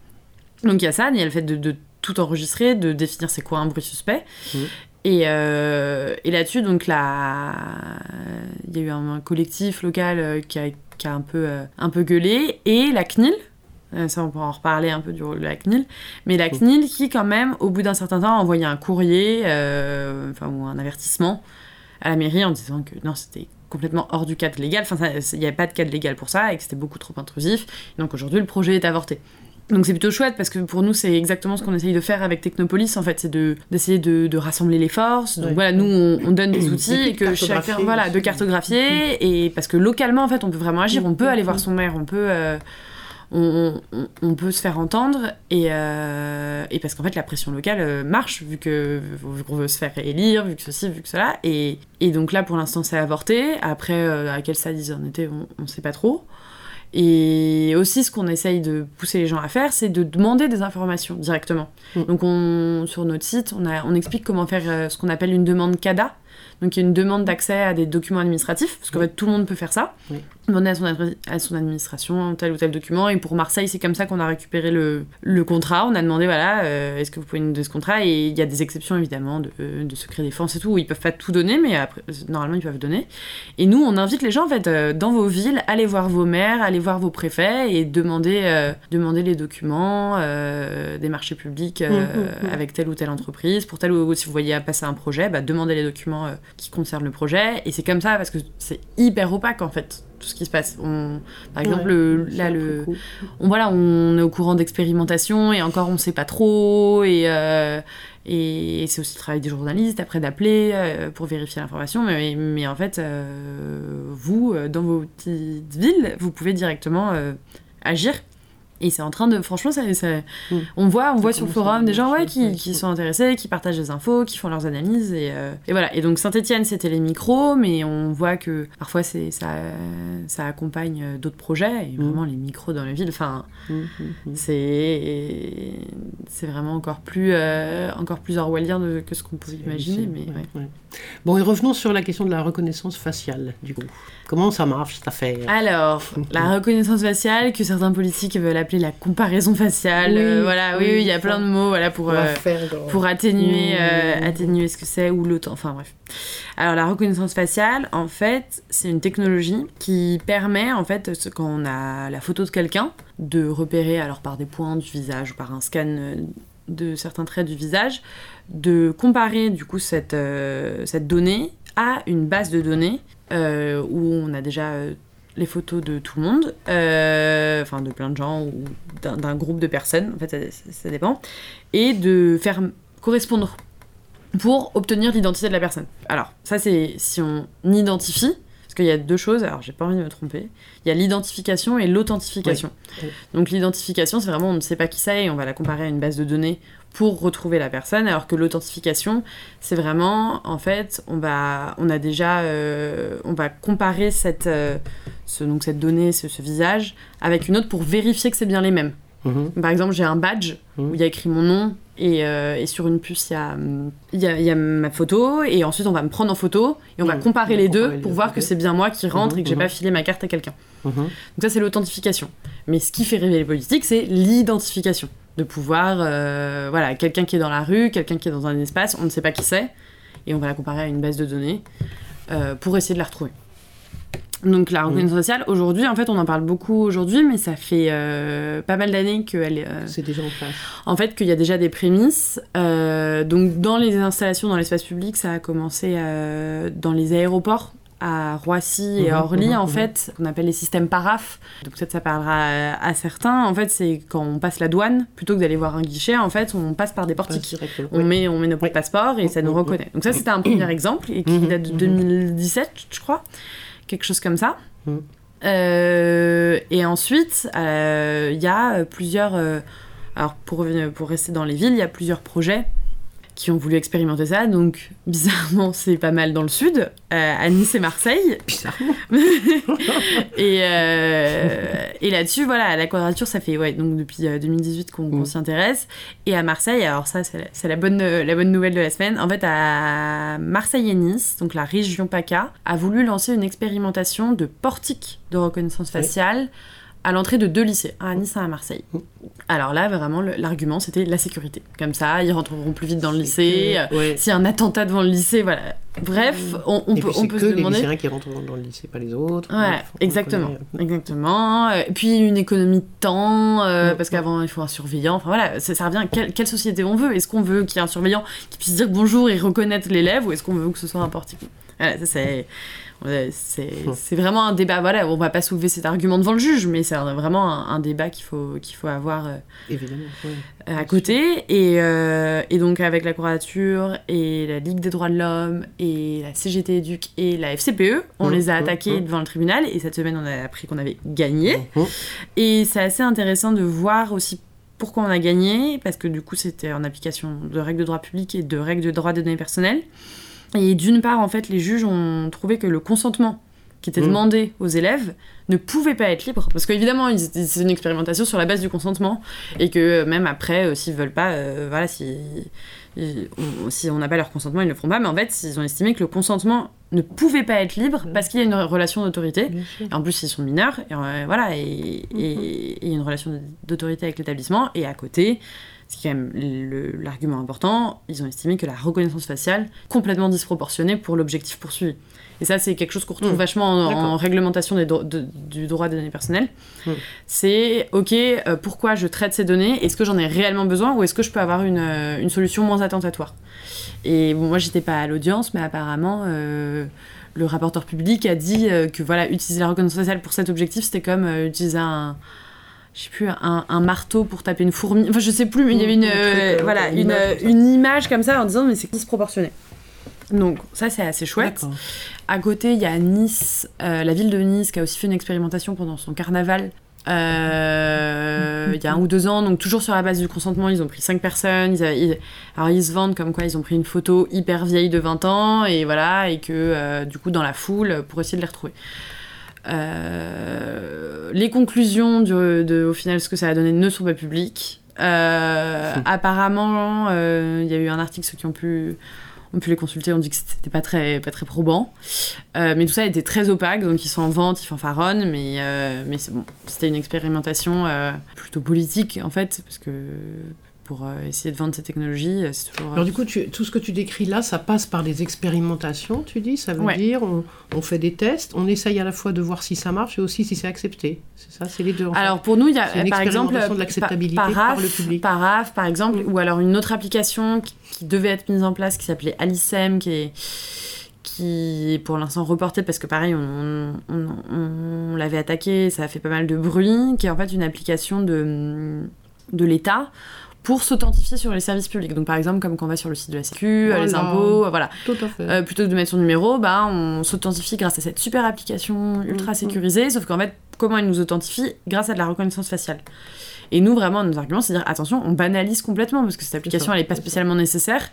Donc, il y a ça. Il y a le fait de, de tout enregistrer, de définir c'est quoi un bruit suspect. Mmh. Et, euh, et là-dessus, donc, il y a eu un, un collectif local qui a, qui a un, peu, euh, un peu gueulé. Et la CNIL, euh, ça on pourra en reparler un peu du rôle de la CNIL, mais la CNIL qui quand même, au bout d'un certain temps, a envoyé un courrier, euh, enfin, ou un avertissement à la mairie en disant que non, c'était complètement hors du cadre légal, enfin, il n'y avait pas de cadre légal pour ça, et que c'était beaucoup trop intrusif. Donc aujourd'hui, le projet est avorté. Donc c'est plutôt chouette parce que pour nous c'est exactement ce qu'on essaye de faire avec Technopolis en fait, c'est de d'essayer de, de, rassembler les forces. Donc ouais. voilà, nous on, on, donne des outils et que chacun voilà de cartographier et parce que localement en fait on peut vraiment agir, on peut aller voir son maire, on peut euh, on, on, on, peut se faire entendre et, euh, et parce qu'en fait la pression locale euh, marche vu que vu qu'on veut se faire élire, vu que ceci, vu que cela et, et donc là pour l'instant c'est avorté. Après euh, à quel stade ils en étaient, on, on sait pas trop. Et aussi, ce qu'on essaye de pousser les gens à faire, c'est de demander des informations directement. Mmh. Donc, on, sur notre site, on, a, on explique comment faire euh, ce qu'on appelle une demande CADA. Donc, il y a une demande d'accès à des documents administratifs, parce qu'en fait, tout le monde peut faire ça. Oui. Demander à son, à son, administration tel ou tel document. Et pour Marseille, c'est comme ça qu'on a récupéré le, le, contrat. On a demandé, voilà, euh, est-ce que vous pouvez nous donner ce contrat? Et il y a des exceptions, évidemment, de, de secret défense et tout, où ils peuvent pas tout donner, mais après, normalement, ils peuvent donner. Et nous, on invite les gens, en fait, euh, dans vos villes, allez voir vos maires, allez voir vos préfets et demander, euh, demander les documents des marchés publics mmh, mmh. avec telle ou telle entreprise. Pour tel ou si vous voyez passer un projet, bah, demandez les documents qui concernent le projet. Et c'est comme ça, parce que c'est hyper opaque, en fait tout ce qui se passe. On, par exemple, ouais, le, là, le, on, voilà, on est au courant d'expérimentation et encore on ne sait pas trop. Et, euh, et c'est aussi le travail des journalistes, après d'appeler euh, pour vérifier l'information. Mais, mais, en fait, euh, vous, dans vos petites villes, vous pouvez directement agir et c'est en train de franchement ça, ça mmh. on voit on voit sur le forum des gens ouais, qui, qui, sont intéressés qui partagent des infos qui font leurs analyses et, euh, et voilà et donc Saint-Etienne c'était les micros mais on voit que parfois c'est ça ça accompagne d'autres projets et vraiment mmh. les micros dans la ville enfin mmh, c'est c'est vraiment encore plus euh, encore plus orwellien de, que ce qu'on pouvait imaginer mais ouais. Ouais. bon et revenons sur la question de la reconnaissance faciale du coup comment ça marche cette affaire? Alors la reconnaissance faciale que certains politiques veulent appeler la comparaison faciale. Oui, euh, voilà, oui, oui, il y a plein de mots voilà, pour, euh, pour atténuer, euh, atténuer ce que c'est ou l'autre. Enfin bref. Alors la reconnaissance faciale, en fait, c'est une technologie qui permet, en fait, quand on a la photo de quelqu'un, de repérer, alors par des points du visage ou par un scan de certains traits du visage, de comparer du coup cette, cette donnée à une base de données où on a déjà les photos de tout le monde, euh, enfin de plein de gens ou d'un groupe de personnes, en fait ça, ça, dépend, et de faire correspondre pour obtenir l'identité de la personne. Alors ça c'est si on identifie, parce qu'il y a deux choses, alors j'ai pas envie de me tromper, il y a l'identification et l'authentification. Oui. Donc l'identification c'est vraiment on ne sait pas qui c'est et on va la comparer à une base de données pour retrouver la personne, alors que l'authentification, c'est vraiment, en fait, on va, on a déjà, euh, on va comparer cette, euh, ce, donc cette donnée, ce, ce, visage, avec une autre pour vérifier que c'est bien les mêmes. -hmm. Par exemple, j'ai un badge -hmm. où il y a écrit mon nom et, euh, et sur une puce, il y a, y, a, y a ma photo et ensuite on va me prendre en photo et on va comparer les deux pour voir que c'est bien moi qui rentre et que j'ai pas filé ma carte à quelqu'un. Donc ça, c'est l'authentification. Mais ce qui fait rêver les politiques, c'est l'identification de pouvoir, euh, voilà, quelqu'un qui est dans la rue, quelqu'un qui est dans un espace, on ne sait pas qui c'est, et on va la comparer à une base de données euh, pour essayer de la retrouver. Donc la reconnaissance mmh. sociale, aujourd'hui, en fait, on en parle beaucoup aujourd'hui, mais ça fait euh, pas mal d'années qu'elle est... C'est déjà en place. En fait, qu'il y a déjà des prémices. Donc dans les installations dans l'espace public, ça a commencé dans les aéroports à Roissy et à Orly, mmh, en mmh. fait, qu'on appelle les systèmes paraf. Donc peut-être ça parlera à, à, certains. En fait, c'est quand on passe la douane, plutôt que d'aller voir un guichet, en fait, on passe par des portiques. On, oui. met, on met nos oui. passeports et ça nous reconnaît. Donc ça, c'était un premier exemple, et qui date de 2017, je crois. Quelque chose comme ça. Euh, et ensuite, il euh, y a plusieurs... Euh, alors, pour, pour rester dans les villes, il y a plusieurs projets qui ont voulu expérimenter ça. Donc, bizarrement, c'est pas mal dans le sud, euh, à Nice et Marseille. Bizarrement. et euh, et là-dessus, voilà, la quadrature, ça fait ouais, donc depuis 2018 qu'on qu'on Mm. s'y intéresse. Et à Marseille, alors ça, c'est la, bonne, la bonne nouvelle de la semaine. En fait, à Marseille et Nice, donc la région PACA, a voulu lancer une expérimentation de portique de reconnaissance Oui. faciale à l'entrée de deux lycées, un à Nice et un à Marseille. Mm. Alors là, vraiment, l'argument, c'était la sécurité. Comme ça, ils rentreront plus vite dans le lycée. que- ouais. S'il y a un attentat devant le lycée, voilà. Bref, on, on Et peut, on c'est peut que se les demander. lycéens qui rentrent dans le lycée, pas les autres. Ouais, Bref, on exactement. Exactement. Euh, Et puis une économie de temps, euh, Mm, parce mm. qu'avant il faut un surveillant. Enfin voilà, ça, ça revient. Quelle, quelle société on veut? Est-ce qu'on veut qu'il y ait un surveillant qui puisse dire bonjour et reconnaître l'élève, ou est-ce qu'on veut que ce soit un portique Voilà, ça c'est. C'est Mm. vraiment un débat. Voilà, on va pas soulever cet argument devant le juge, mais c'est vraiment un, un débat qu'il faut, qu'il faut avoir euh, Évidemment. ouais. à côté. Et, euh, et donc avec la Courature et la Ligue des droits de l'homme et la CGT Éduc et la FCPE, on Mmh, les a mmh, attaqués mmh. devant le tribunal et cette semaine on a appris qu'on avait gagné. Et c'est assez intéressant de voir aussi pourquoi on a gagné, parce que du coup c'était en application de règles de droit public et de règles de droit des données personnelles. Et d'une part, en fait, les juges ont trouvé que le consentement qui était Mm. demandé aux élèves ne pouvait pas être libre. Parce qu'évidemment, c'est une expérimentation sur la base du consentement. Et que euh, même après, euh, s'ils veulent pas, euh, voilà, si, ils- on- si on n'a pas leur consentement, ils ne le feront pas. Mais en fait, ils ont estimé que le consentement ne pouvait pas être libre parce qu'il y a une relation d'autorité. Et en plus, ils sont mineurs, et euh, voilà, et Mhm. a une relation d'autorité avec l'établissement. Et à côté, c'est quand même l'argument important, ils ont estimé que la reconnaissance faciale complètement disproportionnée pour l'objectif poursuivi. Et ça, c'est quelque chose qu'on retrouve Mhm. vachement en, réglementation des dro- de- du droit des données personnelles. Mhm. C'est, ok, euh, pourquoi je traite ces données? Est-ce que j'en ai réellement besoin? Ou est-ce que je peux avoir une, euh, une solution moins attentatoire? Et bon, moi, j'étais pas à l'audience, mais apparemment, euh, le rapporteur public a dit que voilà, utiliser la reconnaissance faciale pour cet objectif, c'était comme utiliser un, je sais plus, un, un marteau pour taper une fourmi. Enfin, je sais plus, mais il y avait une, euh, voilà, une ça. une image comme ça en disant mais c'est disproportionné. Donc ça c'est assez chouette. À côté il y a Nice, euh, la ville de Nice qui a aussi fait une expérimentation pendant son carnaval. Euh, il y a un ou deux ans, donc toujours sur la base du consentement, ils ont pris cinq personnes. Ils, a- ils- alors ils se vendent comme quoi ils ont pris une photo hyper vieille de 20 ans et voilà, et que euh, du coup dans la foule pour essayer de les retrouver. Les conclusions du- de, au final ce que ça a donné ne sont pas publiques. Euh, apparemment, il y a eu un article ceux qui ont pu ont pu les consulter, ont dit que c'était pas très, pas très probant. Euh, mais tout ça était très opaque, donc ils sont en vente, ils fanfaronnent, mais, euh, mais. C'était une expérimentation euh, plutôt politique, en fait, parce que pour euh, essayer de vendre ces technologies, euh, c'est toujours... Alors du coup, tu- tout ce que tu décris là, ça passe par des expérimentations, tu dis Ça veut Ouais. dire, on, on fait des tests, on essaye à la fois de voir si ça marche et aussi si c'est accepté. C'est ça, c'est les deux. en fait. Alors pour nous, il y a une par exemple de l'acceptabilité Paraf, par le public. Paraf, par exemple, Mm. ou alors une autre application qui, qui devait être mise en place qui s'appelait Alicem, qui est qui est pour l'instant reportée parce que pareil on, on, on- on l'avait attaqué, ça a fait pas mal de bruit, qui est en fait une application de, de l'État pour s'authentifier sur les services publics. Donc par exemple comme quand on va sur le site de la Sécu, euh, les Voilà. impôts, euh, voilà. Tout à fait. Euh, plutôt que de mettre son numéro, bah, on s'authentifie grâce à cette super application ultra Mhm. sécurisée, sauf qu'en fait, comment elle nous authentifie Grâce à de la reconnaissance faciale. Et nous, vraiment, nos arguments, c'est de dire attention, on banalise complètement parce que cette application, ça, elle n'est pas spécialement nécessaire.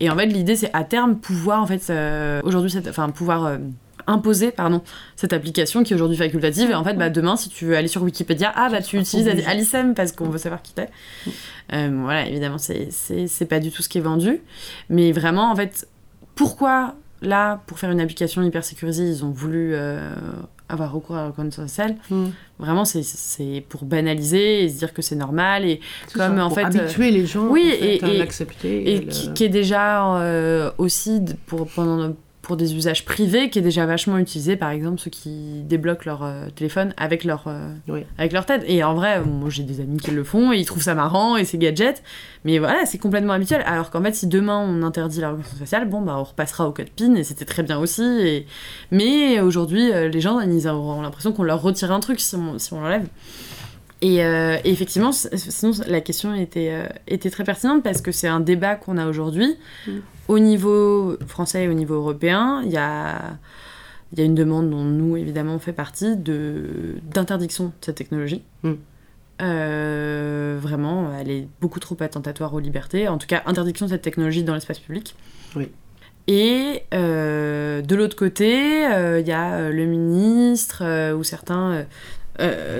Et en fait, l'idée, c'est à terme pouvoir, en fait, euh, aujourd'hui, enfin, pouvoir euh, imposer, pardon, cette application qui est aujourd'hui facultative. Et en fait, bah, demain, si tu veux aller sur Wikipédia, ah, bah, tu utilises. Alicem parce qu'on veut savoir qui t'es. Euh, bon, voilà, évidemment, c'est- pas du tout ce qui est vendu. Mais vraiment, en fait, pourquoi là, pour faire une application hyper sécurisée, ils ont voulu euh, avoir recours à la reconnaissance faciale Mm. Vraiment, c'est- pour banaliser et se dire que c'est normal et, comme, ça, en pour fait, habituer les gens oui, en fait, et- à l'accepter. et qui, le- qui est déjà euh, aussi pour, pendant, pour des usages privés, qui est déjà vachement utilisé, par exemple ceux qui débloquent leur euh, téléphone avec leur, euh, Oui. avec leur tête. Et en vrai, euh, moi j'ai des amis qui le font et ils trouvent ça marrant et c'est gadget, mais voilà, c'est complètement habituel. Alors qu'en fait, si demain on interdit la reconnaissance faciale, bon bah on repassera au code PIN et c'était très bien aussi. Et... Mais aujourd'hui, les gens ils auront l'impression qu'on leur retire un truc si on, si on l'enlève. Et, euh, et effectivement, sinon la question était, euh, était très pertinente parce que c'est un débat qu'on a aujourd'hui. Mm. Au niveau français et au niveau européen, il y a, il y a une demande dont nous, évidemment, on fait partie de- d'interdiction de cette technologie. Mm. Euh, vraiment, elle est beaucoup trop attentatoire aux libertés. En tout cas, interdiction de cette technologie dans l'espace public. Oui. Et de l'autre côté, il y a le ministre ou certains,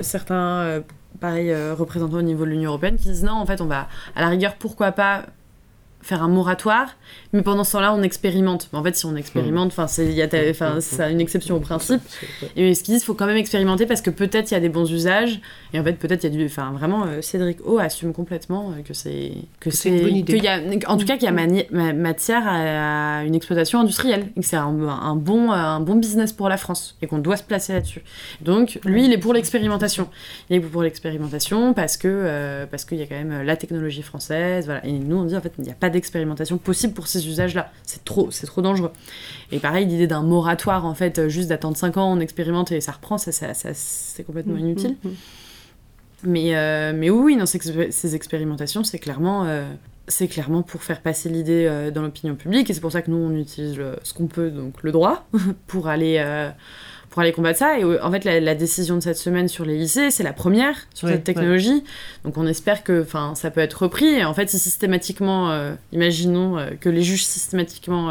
certains pareil, représentants au niveau de l'Union européenne qui disent non, en fait, on va, à la rigueur, pourquoi pas faire un moratoire, mais pendant ce temps-là, on expérimente. En fait, si on expérimente, enfin, c'est une exception au principe. Et ce qu'ils disent, il faut quand même expérimenter parce que peut-être il y a des bons usages, et en fait, peut-être il y a du. Enfin, vraiment, euh, Cédric O assume complètement euh, que c'est. Que c'est idée. Y a, en tout cas, qu'il y a matière à, une exploitation industrielle, et que c'est un, un, bon, un bon business pour la France, et qu'on doit se placer là-dessus. Donc, lui, il est pour l'expérimentation. Il est pour l'expérimentation parce que euh, parce qu'il y a quand même la technologie française, voilà. Et nous, on dit, en fait, il n'y a pas d'expérimentation possible pour ces usages-là. C'est trop, c'est trop dangereux. Et pareil, l'idée d'un moratoire, en fait, juste d'attendre 5 ans, on expérimente et ça reprend, ça, ça, c'est complètement mm, inutile. Mm, mm. Mais, euh, mais oui, dans ces, expérimentations, c'est clairement, euh, c'est clairement pour faire passer l'idée euh, dans l'opinion publique, et c'est pour ça que nous, on utilise ce qu'on peut, donc le droit, pour aller pour aller combattre ça. Et euh, en fait, la, décision de cette semaine sur les lycées, c'est la première sur cette technologie. Donc on espère que ça peut être repris. Et en fait, si systématiquement, euh, imaginons euh, que les juges systématiquement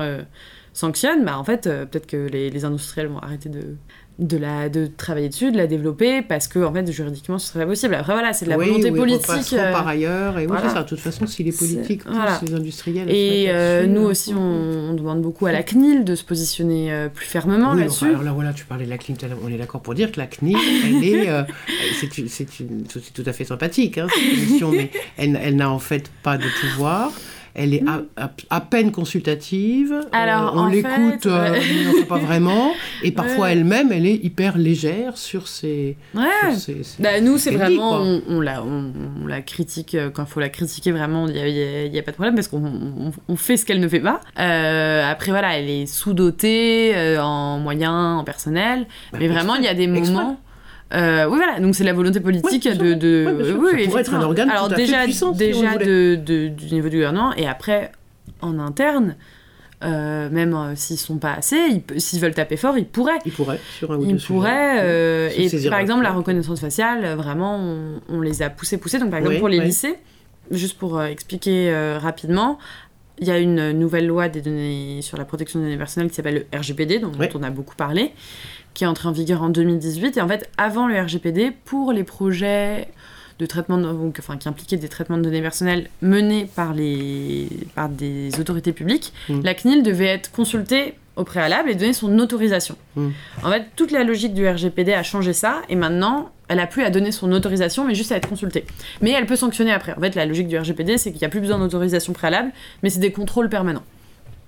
sanctionnent, bah en fait, peut-être que les, les, industriels vont arrêter de, de, la, de travailler dessus, de la développer, parce que en fait, juridiquement, ce serait pas possible. Après, voilà, c'est de la volonté politique. Euh, par ailleurs, et oui, ça. De toute façon, si les politiques poussent les industriels. Et euh, nous euh, aussi, on, demande beaucoup à la CNIL de se positionner plus fermement là-dessus. alors là, voilà, tu parlais de la CNIL, on est d'accord pour dire que la CNIL, elle est. c'est tout à fait sympathique, hein, cette émission, mais elle, elle n'a en fait pas de pouvoir elle est à, peine consultative. Euh, Alors, on l'écoute, euh, mais pas vraiment. Et parfois elle-même, elle est hyper légère sur ses. Ouais. bah, nous, c'est vraiment. On, on, la, on, la critique. Euh, quand il faut la critiquer, vraiment, il n'y a, pas de problème parce qu'on on, fait ce qu'elle ne fait pas. après, voilà, elle est sous-dotée en moyens, en personnel. Bah, mais vraiment, il y a des moments. Euh, oui, voilà, donc c'est la volonté politique de. de... oui, ça pourrait être un organe Alors, tout à déjà, fait puissant, déjà de, de, du niveau du gouvernement, et après, en interne, euh, même euh, s'ils sont pas assez, s'ils veulent taper fort, ils pourraient. Ils pourraient, sur un ou Ils pourraient. Euh, et par exemple, la reconnaissance faciale, vraiment, on, les a poussés, poussés. Donc, par exemple, pour les lycées, juste pour expliquer rapidement, il y a une nouvelle loi des données sur la protection des données personnelles qui s'appelle le RGPD, dont on a beaucoup parlé qui est entré en vigueur en 2018. Et en fait, avant le RGPD, pour les projets de traitement, enfin, qui impliquaient des traitements de données personnelles menés par, les, par des autorités publiques, mmh. la CNIL devait être consultée au préalable et donner son autorisation. Mmh. En fait, toute la logique du RGPD a changé ça, et maintenant, elle a plus à donner son autorisation, mais juste à être consultée. Mais elle peut sanctionner après. En fait, la logique du RGPD, c'est qu'il n'y a plus besoin d'autorisation préalable, mais c'est des contrôles permanents.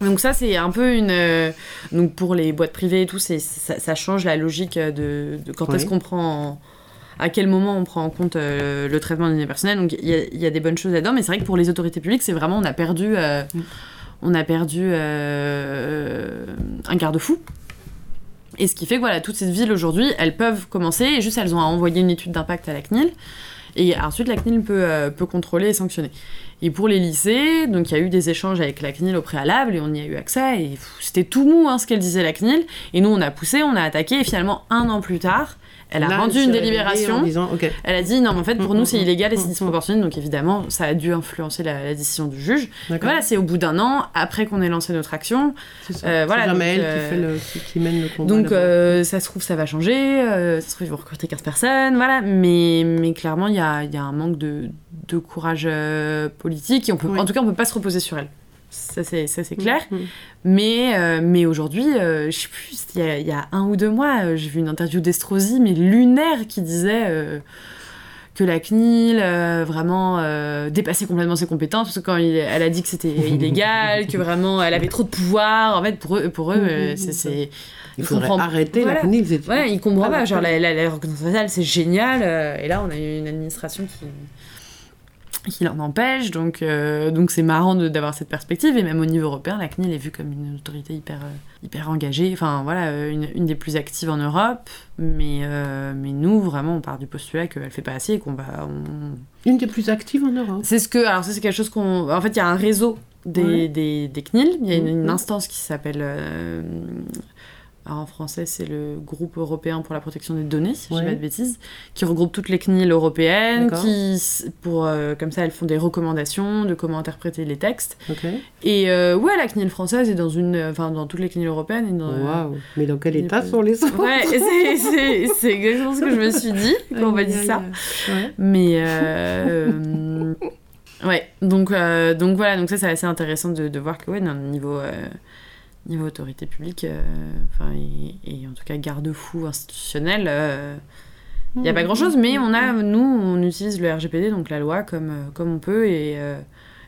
Donc ça, c'est un peu une... Euh, donc pour les boîtes privées et tout, ça, ça, change la logique de, quand est-ce qu'on prend... à quel moment on prend en compte euh, le traitement des données personnelles. Donc il y, a des bonnes choses là-dedans, mais c'est vrai que pour les autorités publiques, c'est vraiment... On a perdu... Euh, mm. On a perdu un garde-fou. Et ce qui fait que voilà, toutes ces villes aujourd'hui, elles peuvent commencer, et juste elles ont à envoyer une étude d'impact à la CNIL, et ensuite la CNIL peut, peut contrôler et sanctionner. Et pour les lycées, donc il y a eu des échanges avec la CNIL au préalable et on y a eu accès et c'était tout mou hein, ce qu'elle disait la CNIL. Et nous on a poussé, on a attaqué et finalement un an plus tard, elle a rendu une délibération. Elle a dit non, mais en fait, pour nous, c'est mm, mm, illégal et c'est mm, disproportionné. Donc évidemment, ça a dû influencer la, décision du juge. Voilà, c'est au bout d'un an, après qu'on ait lancé notre action. Euh, voilà. donc, elle euh, qui, mène le combat. Donc euh, ça se trouve, ça va changer. ça se trouve, ils vont recruter 15 personnes. Voilà. Mais, mais clairement, il y a, y a, un manque de, de courage politique. Et on peut, En tout cas, on peut pas se reposer sur elle ça c'est, ça, c'est clair. Mm, mm. Mais, euh, mais aujourd'hui, euh, je sais plus, il y, y, a un ou deux mois, euh, j'ai vu une interview d'Estrosi, mais lunaire, qui disait que la CNIL vraiment dépassait complètement ses compétences, parce que quand elle a dit que c'était illégal, que vraiment elle avait trop de pouvoir, en fait, pour eux, pour eux mm, c'est. Il faudrait arrêter la CNIL. Ouais, ils comprennent pas. Genre, la, la, la reconnaissance faciale, c'est génial. et là, on a une administration qui qui l'en empêche. Donc, euh, donc c'est marrant d'avoir cette perspective. Et même au niveau européen, la CNIL est vue comme une autorité hyper, euh, hyper engagée. Enfin, voilà, euh, une, une, des plus actives en Europe. Mais, mais nous, vraiment, on part du postulat qu'elle fait pas assez et qu'on va. Une des plus actives en Europe C'est ce que. Alors, ça, c'est quelque chose qu'on. En fait, il y a un réseau des, des, des, CNIL. Il y a une, mmh. instance qui s'appelle. Alors en français, c'est le groupe européen pour la protection des données, si je Ouais. dis pas de bêtises, qui regroupe toutes les CNIL européennes, qui, pour, euh, comme ça, elles font des recommandations de comment interpréter les textes. Et euh, ouais, la CNIL française est dans une, enfin dans toutes les CNIL européennes. Et dans, Waouh. Mais dans quel état sont les autres Ouais, c'est- exactement ce que je me suis dit quand on m'a dit ça. Ouais. Mais euh, ouais, donc, euh, donc voilà, donc ça c'est assez intéressant de, de voir que ouais, le niveau, niveau autorité publique, euh, enfin, et, et en tout cas garde-fou institutionnel, euh, il n'y a pas grand chose, mais on a, nous, on utilise le RGPD, donc la loi, comme, euh, comme on peut et. euh,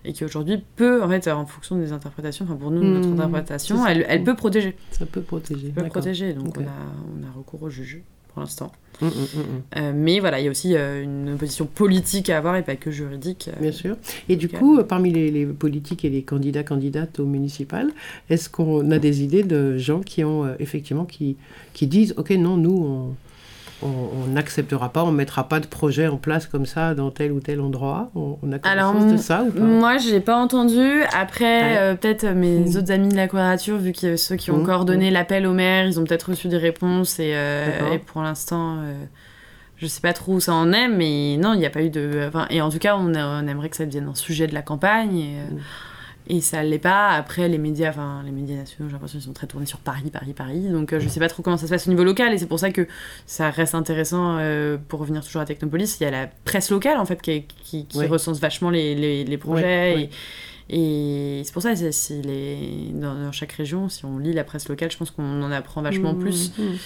et qui aujourd'hui peut, en fait, en fonction des interprétations, enfin pour nous, notre Mmh, interprétation, elle, elle peut protéger. Ça peut protéger. Peut protéger, donc on, a, on a recours au juge pour l'instant. Hum, hum, hum. Euh, mais voilà, il y a aussi euh, une position politique à avoir et pas que juridique. euh. Bien sûr. Et du coup, parmi les, les politiques et les candidats candidates au municipal, est-ce qu'on a des idées de gens qui ont effectivement qui, qui disent ok non nous on on n'acceptera pas, on mettra pas de projet en place comme ça dans tel ou tel endroit. On, on a Alors, connaissance de ça ou pas? Moi, j'ai pas entendu. Après, Ouais. euh, peut-être euh, mes Mhm. autres amis de la quadrature, vu que ceux qui ont Mhm, coordonné l'appel au maire, ils ont peut-être reçu des réponses et, euh, et pour l'instant, euh, je sais pas trop où ça en est, mais non, il n'y a pas eu de. Enfin, et en tout cas, on, a- on aimerait que ça devienne un sujet de la campagne. Et. Et ça l'est pas. Après, les médias, enfin, les médias nationaux, j'ai l'impression qu'ils sont très tournés sur Paris, Paris, Paris. Donc, euh, je sais pas trop comment ça se passe au niveau local. Et c'est pour ça que ça reste intéressant, euh, pour revenir toujours à Technopolis, il y a la presse locale, en fait, qui, qui, qui Ouais. recense vachement les, les, les projets. Ouais, ouais. Et, c'est pour ça, si les, dans, dans chaque région, si on lit la presse locale, je pense qu'on en apprend vachement Mmh, plus. mmh, mmh.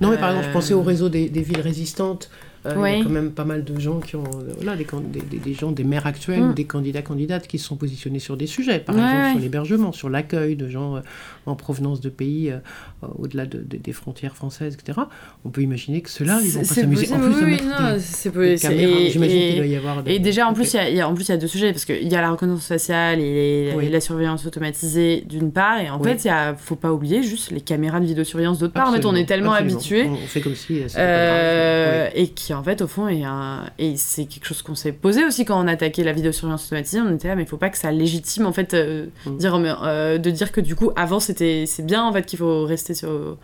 Non, mais par exemple, je Euh, pensais au réseau des, des villes résistantes. Euh, Il y a quand même pas mal de gens qui ont, euh, voilà, des, des, gens, des maires actuels, Mm. des candidats, candidates qui se sont positionnés sur des sujets, par Ouais, exemple sur l'hébergement, sur l'accueil de gens euh, en provenance de pays euh, au-delà de- de- des frontières françaises, etc. On peut imaginer que ceux-là, ils vont pas s'amuser. En plus, oui, mettre non, des, caméras. J'imagine qu'il doit y avoir. des- Et déjà, en plus, il y a- y, a, en plus, il y a deux sujets, parce qu'il y a la reconnaissance faciale et, Oui. et la surveillance automatisée d'une part, et en Oui. fait, il y faut pas oublier juste les caméras de vidéosurveillance d'autre part. En fait, on est tellement habitué. On fait comme si. euh. Et qui en fait au fond un et c'est quelque chose qu'on s'est posé aussi quand on attaquait la vidéosurveillance automatisée on était là mais il faut pas que ça légitime en fait euh, Mm. dire euh, de dire que du coup avant c'était c'est bien en fait qu'il faut rester sur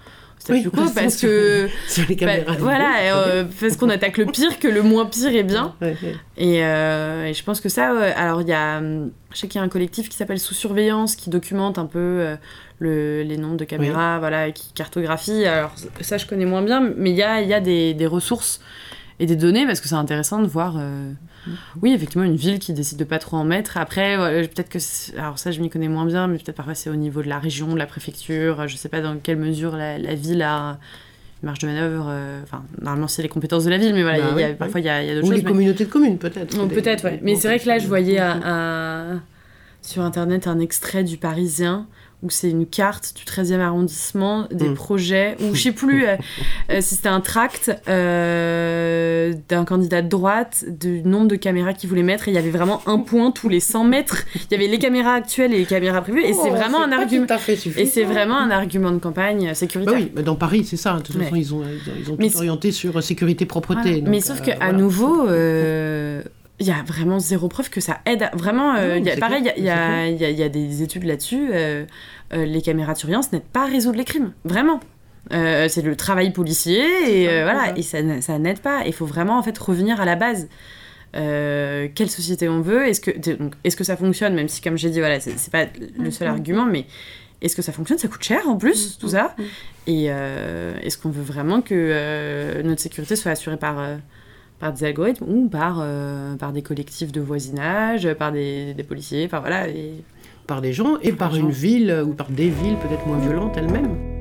Oui, quo restons parce sur- que Sur les bah, caméras. voilà et, euh, parce qu'on attaque le pire que le moins pire est bien Ouais, ouais. et, euh, et je pense que ça, ouais, alors il y a, hum, je sais qu'il y a un collectif qui s'appelle Sous Surveillance qui documente un peu euh, le, les nombres de caméras, voilà, qui cartographie. Alors ça, je connais moins bien, mais il y a, il y a des, des ressources et des données parce que c'est intéressant de voir. euh, Oui, effectivement, une ville qui décide de pas trop en mettre. Après, ouais, peut-être que, alors ça, je m'y connais moins bien, mais peut-être parfois c'est au niveau de la région, de la préfecture. Je sais pas dans quelle mesure la, la ville a une marge de manœuvre. euh, Enfin, normalement, c'est les compétences de la ville, mais voilà, Bah il y a- oui, parfois il y a, il y a d'autres Ou choses. les mais- communautés de communes, peut-être. Des- peut-être, ouais. Mais c'est vrai que là, je voyais Mhm. sur Internet un extrait du Parisien où c'est une carte du 13e arrondissement, des Mm. projets, ou je sais plus euh, euh, si c'était un tract euh, d'un candidat de droite, du nombre de caméras qu'il voulait mettre, et il y avait vraiment un point tous les 100 mètres. Il y avait les caméras actuelles et les caméras prévues, et c'est Oh, vraiment un argument. Et c'est vraiment un argument de campagne Bah sécuritaire. oui, mais dans Paris, c'est ça. De toute façon, ils ont, ils ont, tout orienté sur sécurité, propreté. Voilà. donc, mais sauf euh, que à voilà. nouveau, il y a vraiment zéro preuve que ça aide. à- Vraiment, euh, Non, y a, pareil, il y a- y, a- y a- il y a des études là-dessus. euh, euh, les caméras de surveillance n'aident pas à résoudre les crimes. Vraiment. Euh, c'est le travail policier et ça, voilà, et ça, ça n'aide pas. Il faut vraiment en fait revenir à la base. Quelle société on veut Est-ce que donc est-ce que ça fonctionne Même si comme j'ai dit voilà, c'est pas le seul Mhm. argument, mais est-ce que ça fonctionne Ça coûte cher en plus tout ça? Mhm. Et euh, est-ce qu'on veut vraiment que euh, notre sécurité soit assurée par, euh, par des algorithmes ou par, euh, par des collectifs de voisinage, par des, des policiers, enfin voilà. Et... Par des gens et par Par une gens. ville ou par des villes peut-être moins violentes elles-mêmes.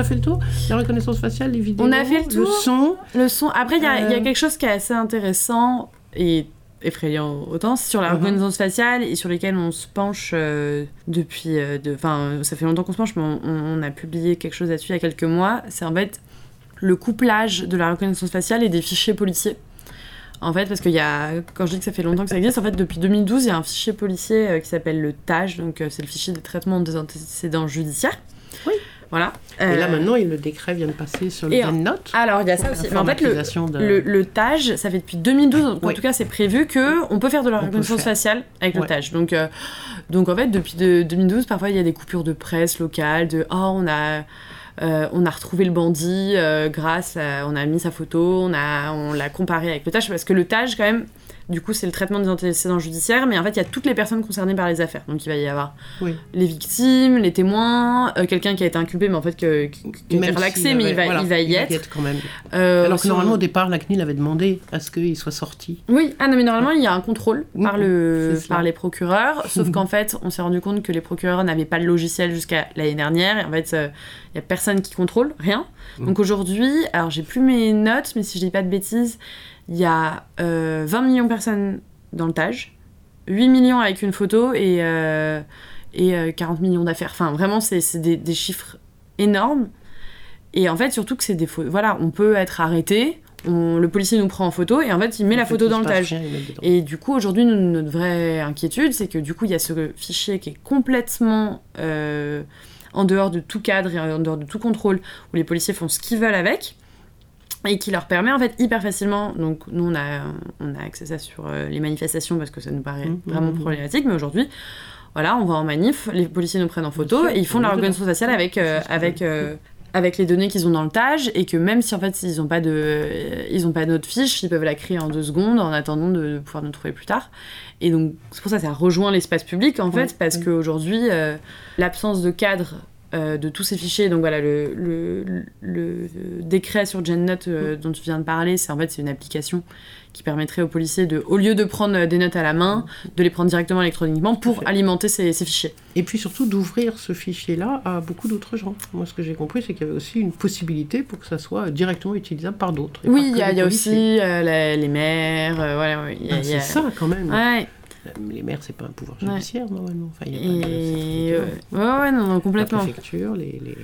A fait le tour. La reconnaissance faciale, les vidéos. On a fait le tour. son. Le son. Après, il y, a- il y a Euh. quelque chose qui est assez intéressant et effrayant autant sur la Mhm. reconnaissance faciale et sur lesquels on se penche euh, depuis. euh, de- Enfin, ça fait longtemps qu'on se penche, mais on, on a publié quelque chose là-dessus il y a quelques mois. C'est en fait le couplage de la reconnaissance faciale et des fichiers policiers. En fait, parce qu'il y a, quand je dis que ça fait longtemps que ça existe, en fait, depuis 2012, il y a un fichier policier euh, qui s'appelle le TAJ, donc c'est le fichier de traitement des antécédents judiciaires. Oui. Voilà. Et là, Euh, maintenant, le décret vient de passer sur le Zen Note. Alors, il y a ça aussi. Mais en fait, le, de- le, le TAJ, ça fait depuis 2012, donc en Oui. tout cas, c'est prévu que on peut faire de la reconnaissance faciale avec le. TAJ. Donc, euh, donc, en fait, depuis de- 2012, parfois, il y a des coupures de presse locale, de « Oh, on a... euh, on a retrouvé le bandit euh, grâce à, on a mis sa photo, on a on l'a comparé avec le TAJ parce que le TAJ quand même du coup c'est le traitement des antécédents judiciaires mais en fait il y a toutes les personnes concernées par les affaires donc il va y avoir Oui. les victimes, les témoins, euh, quelqu'un qui a été inculpé mais en fait que, qui, qui Même relaxé mais il va, voilà, il va y être. quand même. Euh, Alors que normalement, au départ, la CNIL avait demandé à ce qu'il soit sorti. Oui, ah non, mais normalement, il y a un contrôle par, le, par les procureurs, sauf qu'en fait, on s'est rendu compte que les procureurs n'avaient pas le logiciel jusqu'à l'année dernière, et en fait, euh, il y a personne qui contrôle, rien. Mhm. Donc aujourd'hui, alors j'ai plus mes notes, mais si je dis pas de bêtises, il y a euh, 20 millions de personnes dans le TAJ, 8 millions avec une photo et, euh, et euh, 40 millions d'affaires. Enfin, vraiment, c'est des, des chiffres énormes. Et en fait, surtout que c'est des photos. Voilà, on peut être arrêté, on- le policier nous prend en photo, et en fait, il met En la fait, photo dans le dedans. Et du coup, aujourd'hui, notre vraie inquiétude, c'est que du coup, il y a ce fichier qui est complètement euh, en dehors de tout cadre et en dehors de tout contrôle, où les policiers font ce qu'ils veulent avec, et qui leur permet en fait hyper facilement. Donc, nous, on a, on a accès à ça sur euh, les manifestations parce que ça nous paraît Mhm, vraiment mhm. problématique, mais aujourd'hui, voilà, on va en manif, les policiers nous prennent en photo sûr, et ils font est reconnaissance faciale avec, euh, avec, euh, avec les données qu'ils ont dans le TAJ et que même si en fait ils n'ont pas de ils ont pas notre fiche, ils peuvent la créer en deux secondes en attendant de pouvoir nous trouver plus tard. Et donc c'est pour ça que ça rejoint l'espace public en fait Oui, parce oui. qu'aujourd'hui l'absence de cadre euh, de tous ces fichiers, donc voilà le, le, le décret sur GenNote euh, dont tu viens de parler, c'est en fait c'est une application qui permettrait aux policiers de, au lieu de prendre des notes à la main, de les prendre directement électroniquement pour alimenter ces, ces fichiers. Et puis surtout d'ouvrir ce fichier-là à beaucoup d'autres gens. Moi, ce que j'ai compris, c'est qu'il y avait aussi une possibilité pour que ça soit directement utilisable par d'autres. Oui, il y a, y aussi euh, la- les maires, euh, voilà, ouais, Ah, c'est ça quand même. Ouais, Les maires, c'est pas un pouvoir Ouais. judiciaire normalement. Enfin, il y a pas de- et c'est euh, ouais, ouais, non, non, la complètement. préfecture, les, les-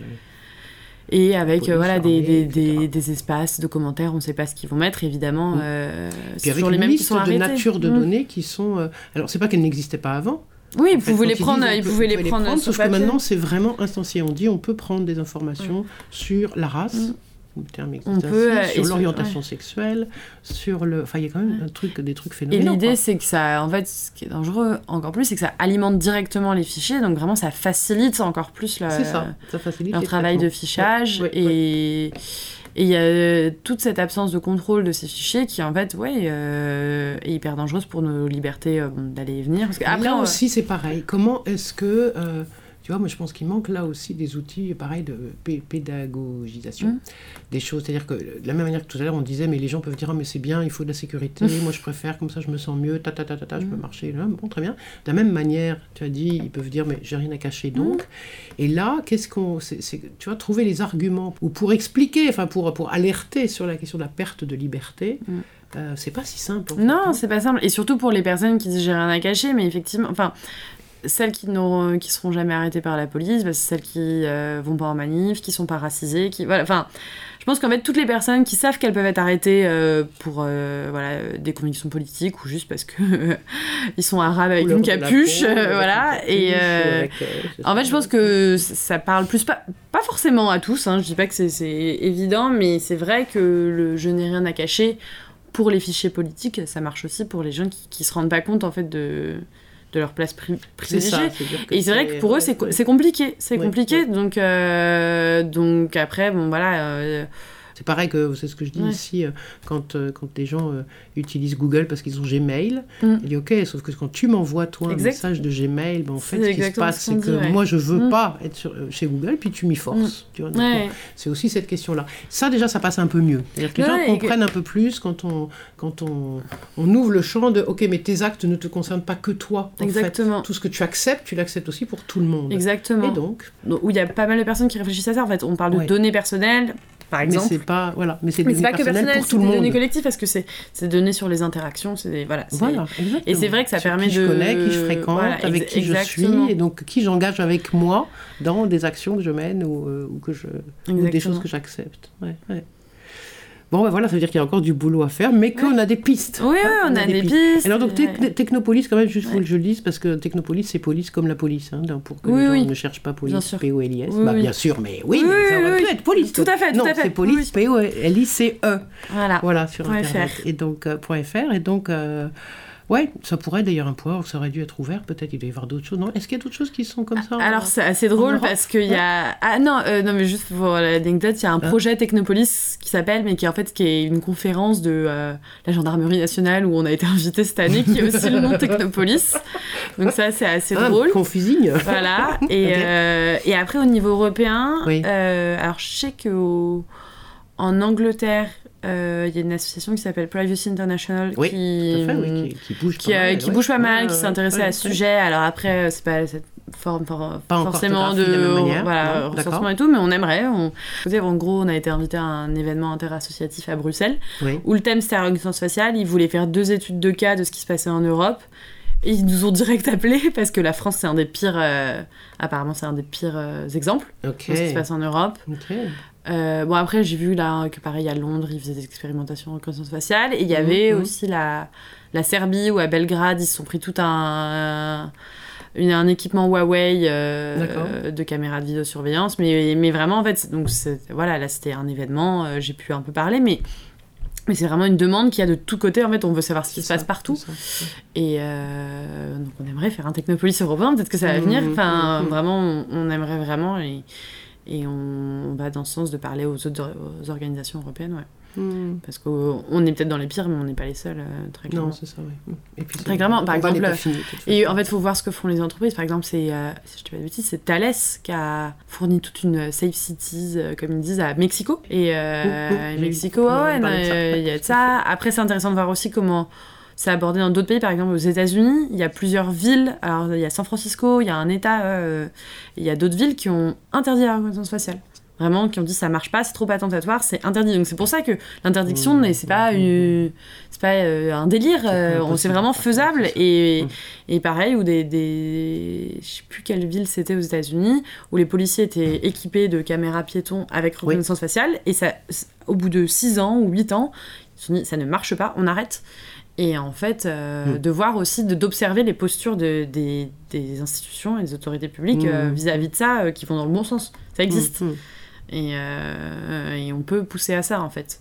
Et avec Police, euh, voilà des, armée, des, des, des espaces de commentaires, on ne sait pas ce qu'ils vont mettre, évidemment. Mm. euh, Puis avec les mêmes qui sont de arrêtés. nature de Mm. données qui sont. euh, Alors, c'est pas qu'elles n'existaient pas avant. Oui, pouvaient quand les prendre, ils pouvaient les prendre sauf que maintenant, c'est vraiment instancié. On dit on peut prendre des informations sur la race. Le terme existe On ainsi, peut, euh, et sur l'orientation sexuelle, sur le. Enfin, il y a quand même un truc, des trucs Et phénoménaux. l'idée, quoi. c'est que ça, en fait, ce qui est dangereux encore plus, c'est que ça alimente directement les fichiers, donc vraiment ça facilite encore plus la- C'est ça, ça facilite leur les travail de fichage Ouais, ouais, et et il y a euh, toute cette absence de contrôle de ces fichiers qui en fait ouais euh, est hyper dangereuse pour nos libertés euh, d'aller et venir parce que Mais après là on- aussi, c'est pareil. Comment est-ce que. euh, tu vois, moi, je pense qu'il manque là aussi des outils, pareil, de pé- pédagogisation. Mm. Des choses. C'est-à-dire que, de la même manière que tout à l'heure, on disait, mais les gens peuvent dire, ah, mais c'est bien, il faut de la sécurité, moi, je préfère, comme ça, je me sens mieux, ta, ta, ta, ta, ta, je peux Mm. marcher. là. Bon, très bien. De la même manière, tu as dit, ils peuvent dire, mais j'ai rien à cacher, donc. Et là, qu'est-ce qu'on. tu vois, trouver les arguments, ou pour expliquer, enfin, pour, pour alerter sur la question de la perte de liberté, Mm. euh, c'est pas si simple. en fait, Non, hein. c'est pas simple. Et surtout pour les personnes qui disent j'ai rien à cacher, mais effectivement, enfin, celles qui n'auront, qui seront jamais arrêtées par la police, bah, c'est celles qui euh, vont pas en manif, qui sont pas racisées, qui, voilà, enfin, je pense qu'en fait toutes les personnes qui savent qu'elles peuvent être arrêtées euh, pour, euh, voilà, euh, des convictions politiques ou juste parce que ils sont arabes avec une capuche, peau, euh, avec voilà, une et capuche, euh, avec, euh, c'est en fait, je pense que ça parle plus, pas, pas forcément à tous, hein, je dis pas que c'est- c'est évident, mais c'est vrai que le je n'ai rien à cacher, pour les fichiers politiques, ça marche aussi pour les gens qui, qui se rendent pas compte en fait de, de leur place privilégiée. Et c'est vrai que pour eux, c'est compliqué. C'est Ouais, compliqué. ouais. Donc, euh, donc après, bon, voilà. euh, C'est pareil que, c'est ce que je dis Ouais. ici, euh, quand, euh, quand les gens euh, utilisent Google parce qu'ils ont Gmail, Mm. il dit ok, sauf que quand tu m'envoies toi un message de Gmail, ben, en fait, ce qui se passe, c'est que ouais. moi, je veux Mm. pas être sur- chez Google, puis tu m'y forces. Ouais. bon, c'est aussi cette question-là. Ça, déjà, ça passe un peu mieux. C'est-à-dire que les gens que- comprennent un peu plus quand on, quand on, on ouvre le champ de ok, mais tes actes ne te concernent pas que toi. en fait. Exactement. Tout ce que tu acceptes, tu l'acceptes aussi pour tout le monde. Exactement. Et donc, Donc, où il y a pas mal de personnes qui réfléchissent à ça. En fait, on parle de données personnelles, par mais exemple. c'est pas voilà, mais c'est Mais des c'est données pas que personnel, pour c'est tout le des données monde. collectives parce que c'est c'est des données sur les interactions, c'est des- voilà. c'est- Voilà, exactement. Et c'est vrai que ça Sur permet qui je connais, qui je fréquente, Voilà, avec ex- qui je suis, et donc qui j'engage avec moi dans des actions que je mène ou, euh, ou que je, ou des choses que j'accepte. Ouais, ouais. Bon, ben voilà, ça veut dire qu'il y a encore du boulot à faire, mais qu'on a des pistes. Oui, oui, Hein, on, a, des pistes. Alors, donc. Tec- Technopolis, quand même, juste faut que je le dise, parce que Technopolis, c'est police comme la police, hein, donc pour que Oui, les gens oui. ne cherchent pas police. P-O-L-I-S. Bah, bien sûr, mais oui, Oui, mais ça aurait oui, pu être police. Tout à fait, tout non, à fait. c'est police, P-O-L-I-C-E. Voilà. Voilà, sur Internet. Et donc, euh, .fr. Et donc, euh, ouais, ça pourrait d'ailleurs un point, ça aurait dû être ouvert. Peut-être il doit y avoir d'autres choses. Non, est-ce qu'il y a d'autres choses qui sont comme ça Alors euh, c'est assez drôle parce qu'il y a ah non euh, non mais juste pour l'anecdote il y a un Ah. projet Technopolis qui s'appelle mais qui est en fait qui est une conférence de euh, la gendarmerie nationale où on a été invité cette année qui est aussi le nom Technopolis donc ça c'est assez ah, drôle Confusing. voilà et, Ok. euh, et après au niveau européen Oui. euh, alors je sais que au- en Angleterre euh, il y a une association qui s'appelle Privacy International Oui, qui Tout à fait, oui, qui, qui bouge qui, pas euh, mal, qui ouais. bouge pas mal, Ouais, qui ouais, s'intéressait ouais, à ce sujet. Alors après, euh, c'est pas cette forme for- Pas en forcément de, de manière, voilà, non, recensement et tout, mais on aimerait. On... En gros, on a été invité à un événement interassociatif à Bruxelles Oui. où le thème c'était la reconnaissance faciale. Ils voulaient faire deux études de cas de ce qui se passait en Europe. Et ils nous ont direct appelés parce que la France, c'est un des pires. euh, Apparemment, c'est un des pires euh, exemples de ce qui se passe en Europe. Ok. Euh, bon, après, j'ai vu là que pareil à Londres, ils faisaient des expérimentations en reconnaissance faciale. Et il y avait Mhm. aussi la, la Serbie où à Belgrade, ils se sont pris tout un, une- un équipement Huawei euh, de caméras de vidéosurveillance. Mais, mais vraiment, en fait, donc voilà, là c'était un événement, euh, j'ai pu un peu parler, mais. Mais c'est vraiment une demande qu'il y a de tous côtés. En fait, on veut savoir ce qui se passe partout. ça. Et donc, on aimerait faire un Technopolis européen. Peut-être que ça va Mhm, venir. Enfin, mhm. vraiment, on, on aimerait vraiment. Et, et on, on va dans ce sens de parler aux autres aux organisations européennes. Ouais. Hmm. Parce qu'on est peut-être dans les pires, mais on n'est pas les seuls, euh, très clairement. Non, c'est ça, oui. Et puis, Très clairement, par exemple, Et en fait, il faut voir ce que font les entreprises. Par exemple, c'est, euh, si je te dis pas de bêtises, c'est Thales qui a fourni toute une safe cities, euh, comme ils disent, à Mexico. Et j'ai- Mexico, il y a de ça. Après, c'est intéressant de voir aussi comment c'est abordé dans d'autres pays. Par exemple, aux États-Unis, il y a plusieurs villes. Alors, il y a San Francisco, il y a un État, euh, il y a d'autres villes qui ont interdit la reconnaissance faciale. Vraiment, qui ont dit ça marche pas, c'est trop attentatoire, c'est interdit. Donc c'est pour ça que l'interdiction, Mmh, n'est c'est pas, une- pas euh, un délire, C'est euh, vraiment faisable. Et, Mmh. et pareil, ou des, des. Je sais plus quelle ville c'était aux États-Unis, où les policiers étaient équipés de caméras piétons avec reconnaissance faciale, et ça, au bout de 6 ans ou 8 ans, ils se sont dit ça ne marche pas, on arrête. Et en fait, euh, Mm. de voir aussi, d'observer les postures de, des, des institutions et des autorités publiques euh, Mm. vis-à-vis de ça, euh, qui vont dans le bon sens. Ça existe. Hmm, hmm. Et, euh, et on peut pousser à ça, en fait.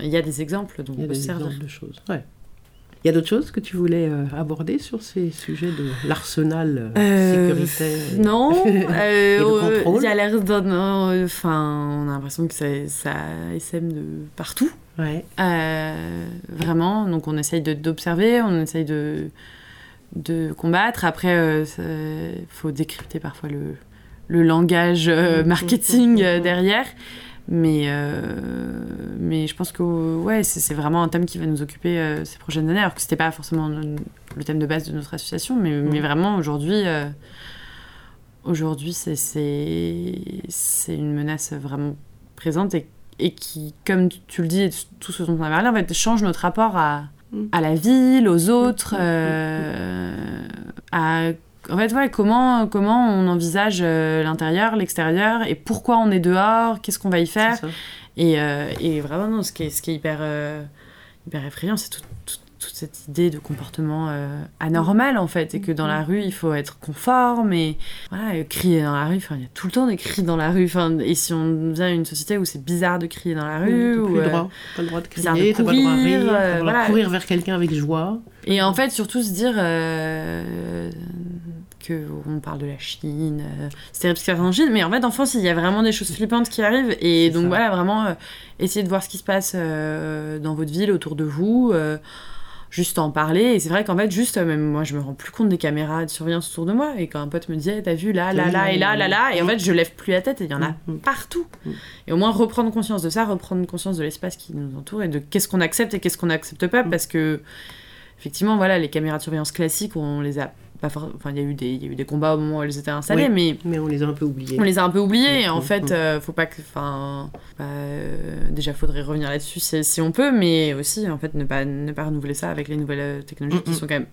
Il y a des exemples, donc Il y on a peut se des servir. exemples de choses. Ouais. Il y a d'autres choses que tu voulais euh, aborder sur ces sujets de l'arsenal euh, Euh, sécuritaire Non, euh, euh, il y a l'air d'un. euh, Enfin, on a l'impression que ça, ça SM de partout. Ouais. Euh, vraiment, donc on essaye d'observer, on essaye de, de combattre. Après, il faut décrypter parfois le, le langage euh, Mhm, marketing mhm, euh, mhm. derrière. Mais, euh, mais je pense que ouais, c'est vraiment un thème qui va nous occuper euh, ces prochaines années, alors que c'était pas forcément le, thème de base de notre association, mais, mais vraiment aujourd'hui, euh, aujourd'hui c'est une menace vraiment présente et, et qui, comme tu le dis, et tout ce dont on a parlé, en fait, change notre rapport à, à la ville, aux autres, Mhm. euh, à en fait, ouais, comment, comment on envisage euh, l'intérieur, l'extérieur, et pourquoi on est dehors, qu'est-ce qu'on va y faire. Et, euh, et vraiment, non, ce, qui est, ce qui est hyper, euh, hyper effrayant, c'est tout- toute cette idée de comportement euh, anormal, en fait, et que dans la rue, il faut être conforme, et voilà, euh, crier dans la rue, enfin, il y a tout le temps des cris dans la rue, enfin, et si on vient à une société où c'est bizarre de crier dans la rue, T'as ou, plus le euh, droit. T'as le droit de bizarre de crier, t'as pas le droit à courir, rire, t'as euh, le droit de courir vers quelqu'un avec joie. Et en fait, surtout se dire, euh, que on parle de la Chine, euh, passe en Chine, mais en fait en France il y a vraiment des choses flippantes qui arrivent et C'est donc ça. voilà vraiment euh, essayez de voir ce qui se passe euh, dans votre ville autour de vous, euh, juste en parler. Et c'est vrai qu'en fait juste même moi je me rends plus compte des caméras de surveillance autour de moi. Et quand un pote me disait t'as vu là là là et là là là et en fait je lève plus la tête. Et il y en a Mhm. partout. Mhm. et au moins reprendre conscience de ça, reprendre conscience de l'espace qui nous entoure et de qu'est-ce qu'on accepte et qu'est-ce qu'on n'accepte pas. Parce que effectivement voilà les caméras de surveillance classiques on les a enfin il y a eu des il y a eu des combats au moment où elles étaient installées Oui. mais Mais on les a un peu oubliés. on les a un peu oubliées et en Mhm. fait euh, faut pas que enfin bah, euh, déjà faudrait revenir là-dessus si, si on peut mais aussi en fait ne pas ne pas renouveler ça avec les nouvelles euh, technologies qui sont quand même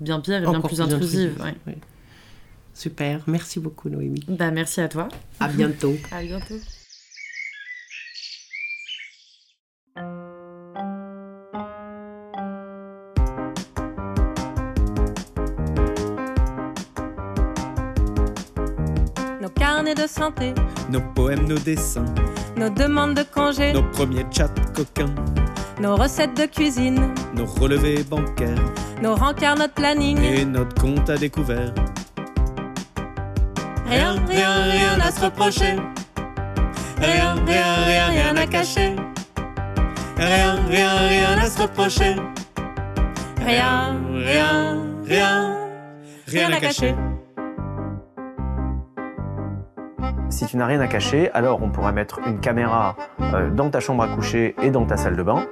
bien pires et bien plus intrusives ouais. Super, merci beaucoup Noémie. bah merci à toi À bientôt. à bientôt carnets de santé, Nos poèmes, nos dessins, nos demandes de congé, nos premiers chats coquins, nos recettes de cuisine, nos relevés bancaires nos rencarts, notre planning. et notre compte à découvert. Rien, rien, rien à se reprocher. Rien, rien, rien, rien à cacher. Rien, rien, rien à se reprocher. Rien, rien, rien, rien à cacher. Si tu n'as rien à cacher, alors on pourrait mettre une caméra euh, dans ta chambre à coucher et dans ta salle de bain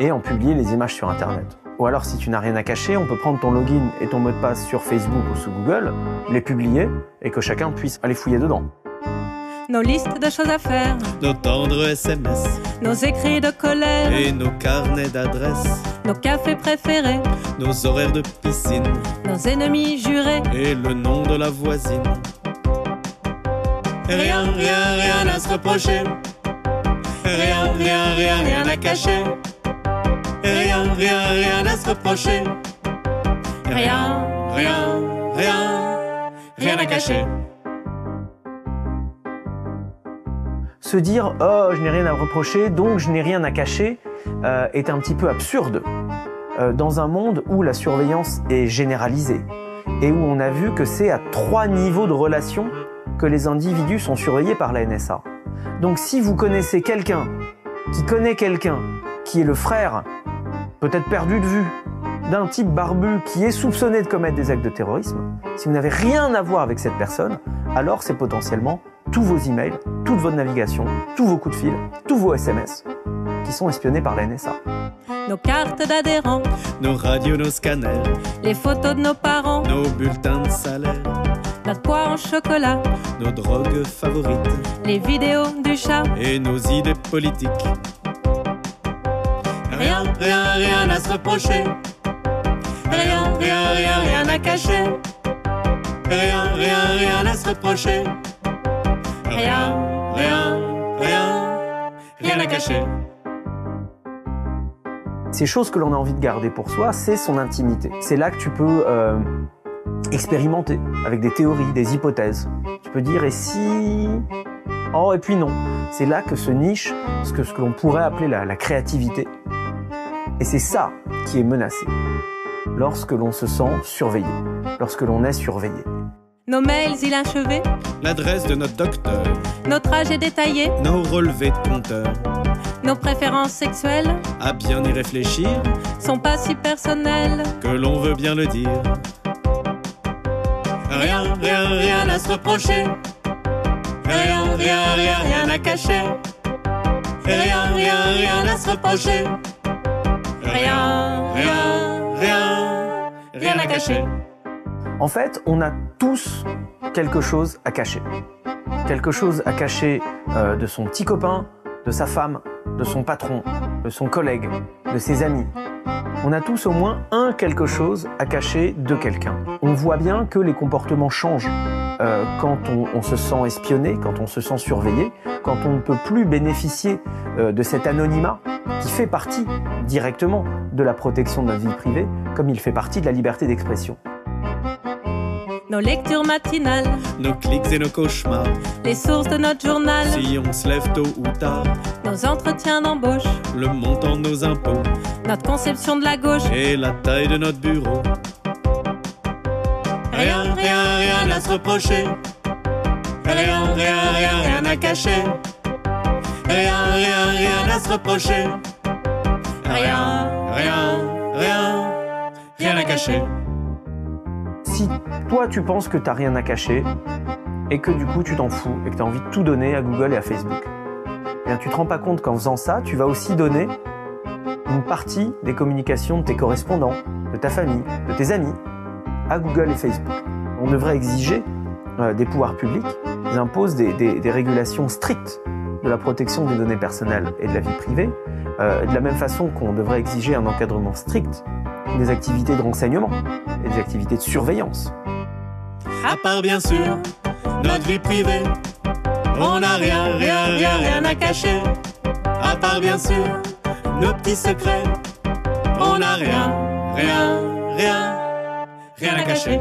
et en publier les images sur Internet. Ou alors si tu n'as rien à cacher, on peut prendre ton login et ton mot de passe sur Facebook ou sous Google, les publier et que chacun puisse aller fouiller dedans. Nos listes de choses à faire, Nos tendres SMS nos écrits de colère, et nos carnets d'adresses, nos cafés préférés, nos horaires de piscine nos ennemis jurés. et le nom de la voisine. Rien, rien, rien à se reprocher. Rien, rien, rien, rien à cacher. Rien, rien, rien à se reprocher. Rien, rien, rien, rien à cacher. Se dire oh je n'ai rien à reprocher donc je n'ai rien à cacher euh, est un petit peu absurde euh, dans un monde où la surveillance est généralisée et où on a vu que c'est à trois niveaux de relation que les individus sont surveillés par la NSA. Donc si vous connaissez quelqu'un qui connaît quelqu'un qui est le frère, peut-être perdu de vue, d'un type barbu qui est soupçonné de commettre des actes de terrorisme, si vous n'avez rien à voir avec cette personne, alors c'est potentiellement tous vos emails, toute votre navigation, tous vos coups de fil, tous vos SMS qui sont espionnés par la NSA. nos cartes d'adhérents, Nos radios, nos scanners, les photos de nos parents, nos bulletins de salaire, notre poids en chocolat, nos drogues favorites les vidéos du chat. et nos idées politiques. Rien, rien, rien à se reprocher. Rien, rien, rien, rien à cacher. Rien, rien, rien à se reprocher. Rien, rien, rien, rien à cacher. Ces choses que l'on a envie de garder pour soi, c'est son intimité. C'est là que tu peux euh, expérimenter avec des théories, des hypothèses. Tu peux dire et si Oh et puis non. C'est là que se niche ce que, ce que l'on pourrait appeler la, la créativité. Et c'est ça qui est menacé lorsque l'on se sent surveillé, lorsque l'on est surveillé. Nos mails inachevés, L'adresse de notre docteur, nos trajets détaillés, nos relevés de compteur. nos préférences sexuelles À bien y réfléchir, sont pas si personnelles. que l'on veut bien le dire. Rien, rien, rien à se reprocher. Rien, rien, rien, rien à cacher. Rien, rien, rien à se reprocher. Rien, rien, rien, rien à cacher. En fait, on a tous quelque chose à cacher. Quelque chose à cacher euh, de son petit copain, de sa femme, de son patron, de son collègue, de ses amis. On a tous au moins un quelque chose à cacher de quelqu'un. On voit bien que les comportements changent euh, quand on, se sent espionné, quand on se sent surveillé, quand on ne peut plus bénéficier euh, de cet anonymat qui fait partie directement de la protection de notre vie privée, comme il fait partie de la liberté d'expression. Nos lectures matinales, Nos clics et nos cauchemars, les sources de notre journal, si on se lève tôt ou tard, nos entretiens d'embauche, le montant de nos impôts notre conception de la gauche. et la taille de notre bureau. Rien, rien, rien à se reprocher. Rien, rien, rien, rien à cacher. Rien, rien, rien à se reprocher. Rien, rien, rien, rien à cacher. Si toi tu penses que t'as rien à cacher et que du coup tu t'en fous et que tu envie de tout donner à Google et à Facebook, eh bien tu te rends pas compte qu'en faisant ça, tu vas aussi donner une partie des communications de tes correspondants, de ta famille, de tes amis à Google et Facebook. On devrait exiger euh, des pouvoirs publics, ils imposent des, des- des régulations strictes de la protection des données personnelles et de la vie privée, euh, de la même façon qu'on devrait exiger un encadrement strict des activités de renseignement et des activités de surveillance. À part bien sûr notre vie privée, on n'a rien, rien, rien, rien à cacher. À part bien sûr nos petits secrets, on n'a rien, rien, rien, rien à cacher.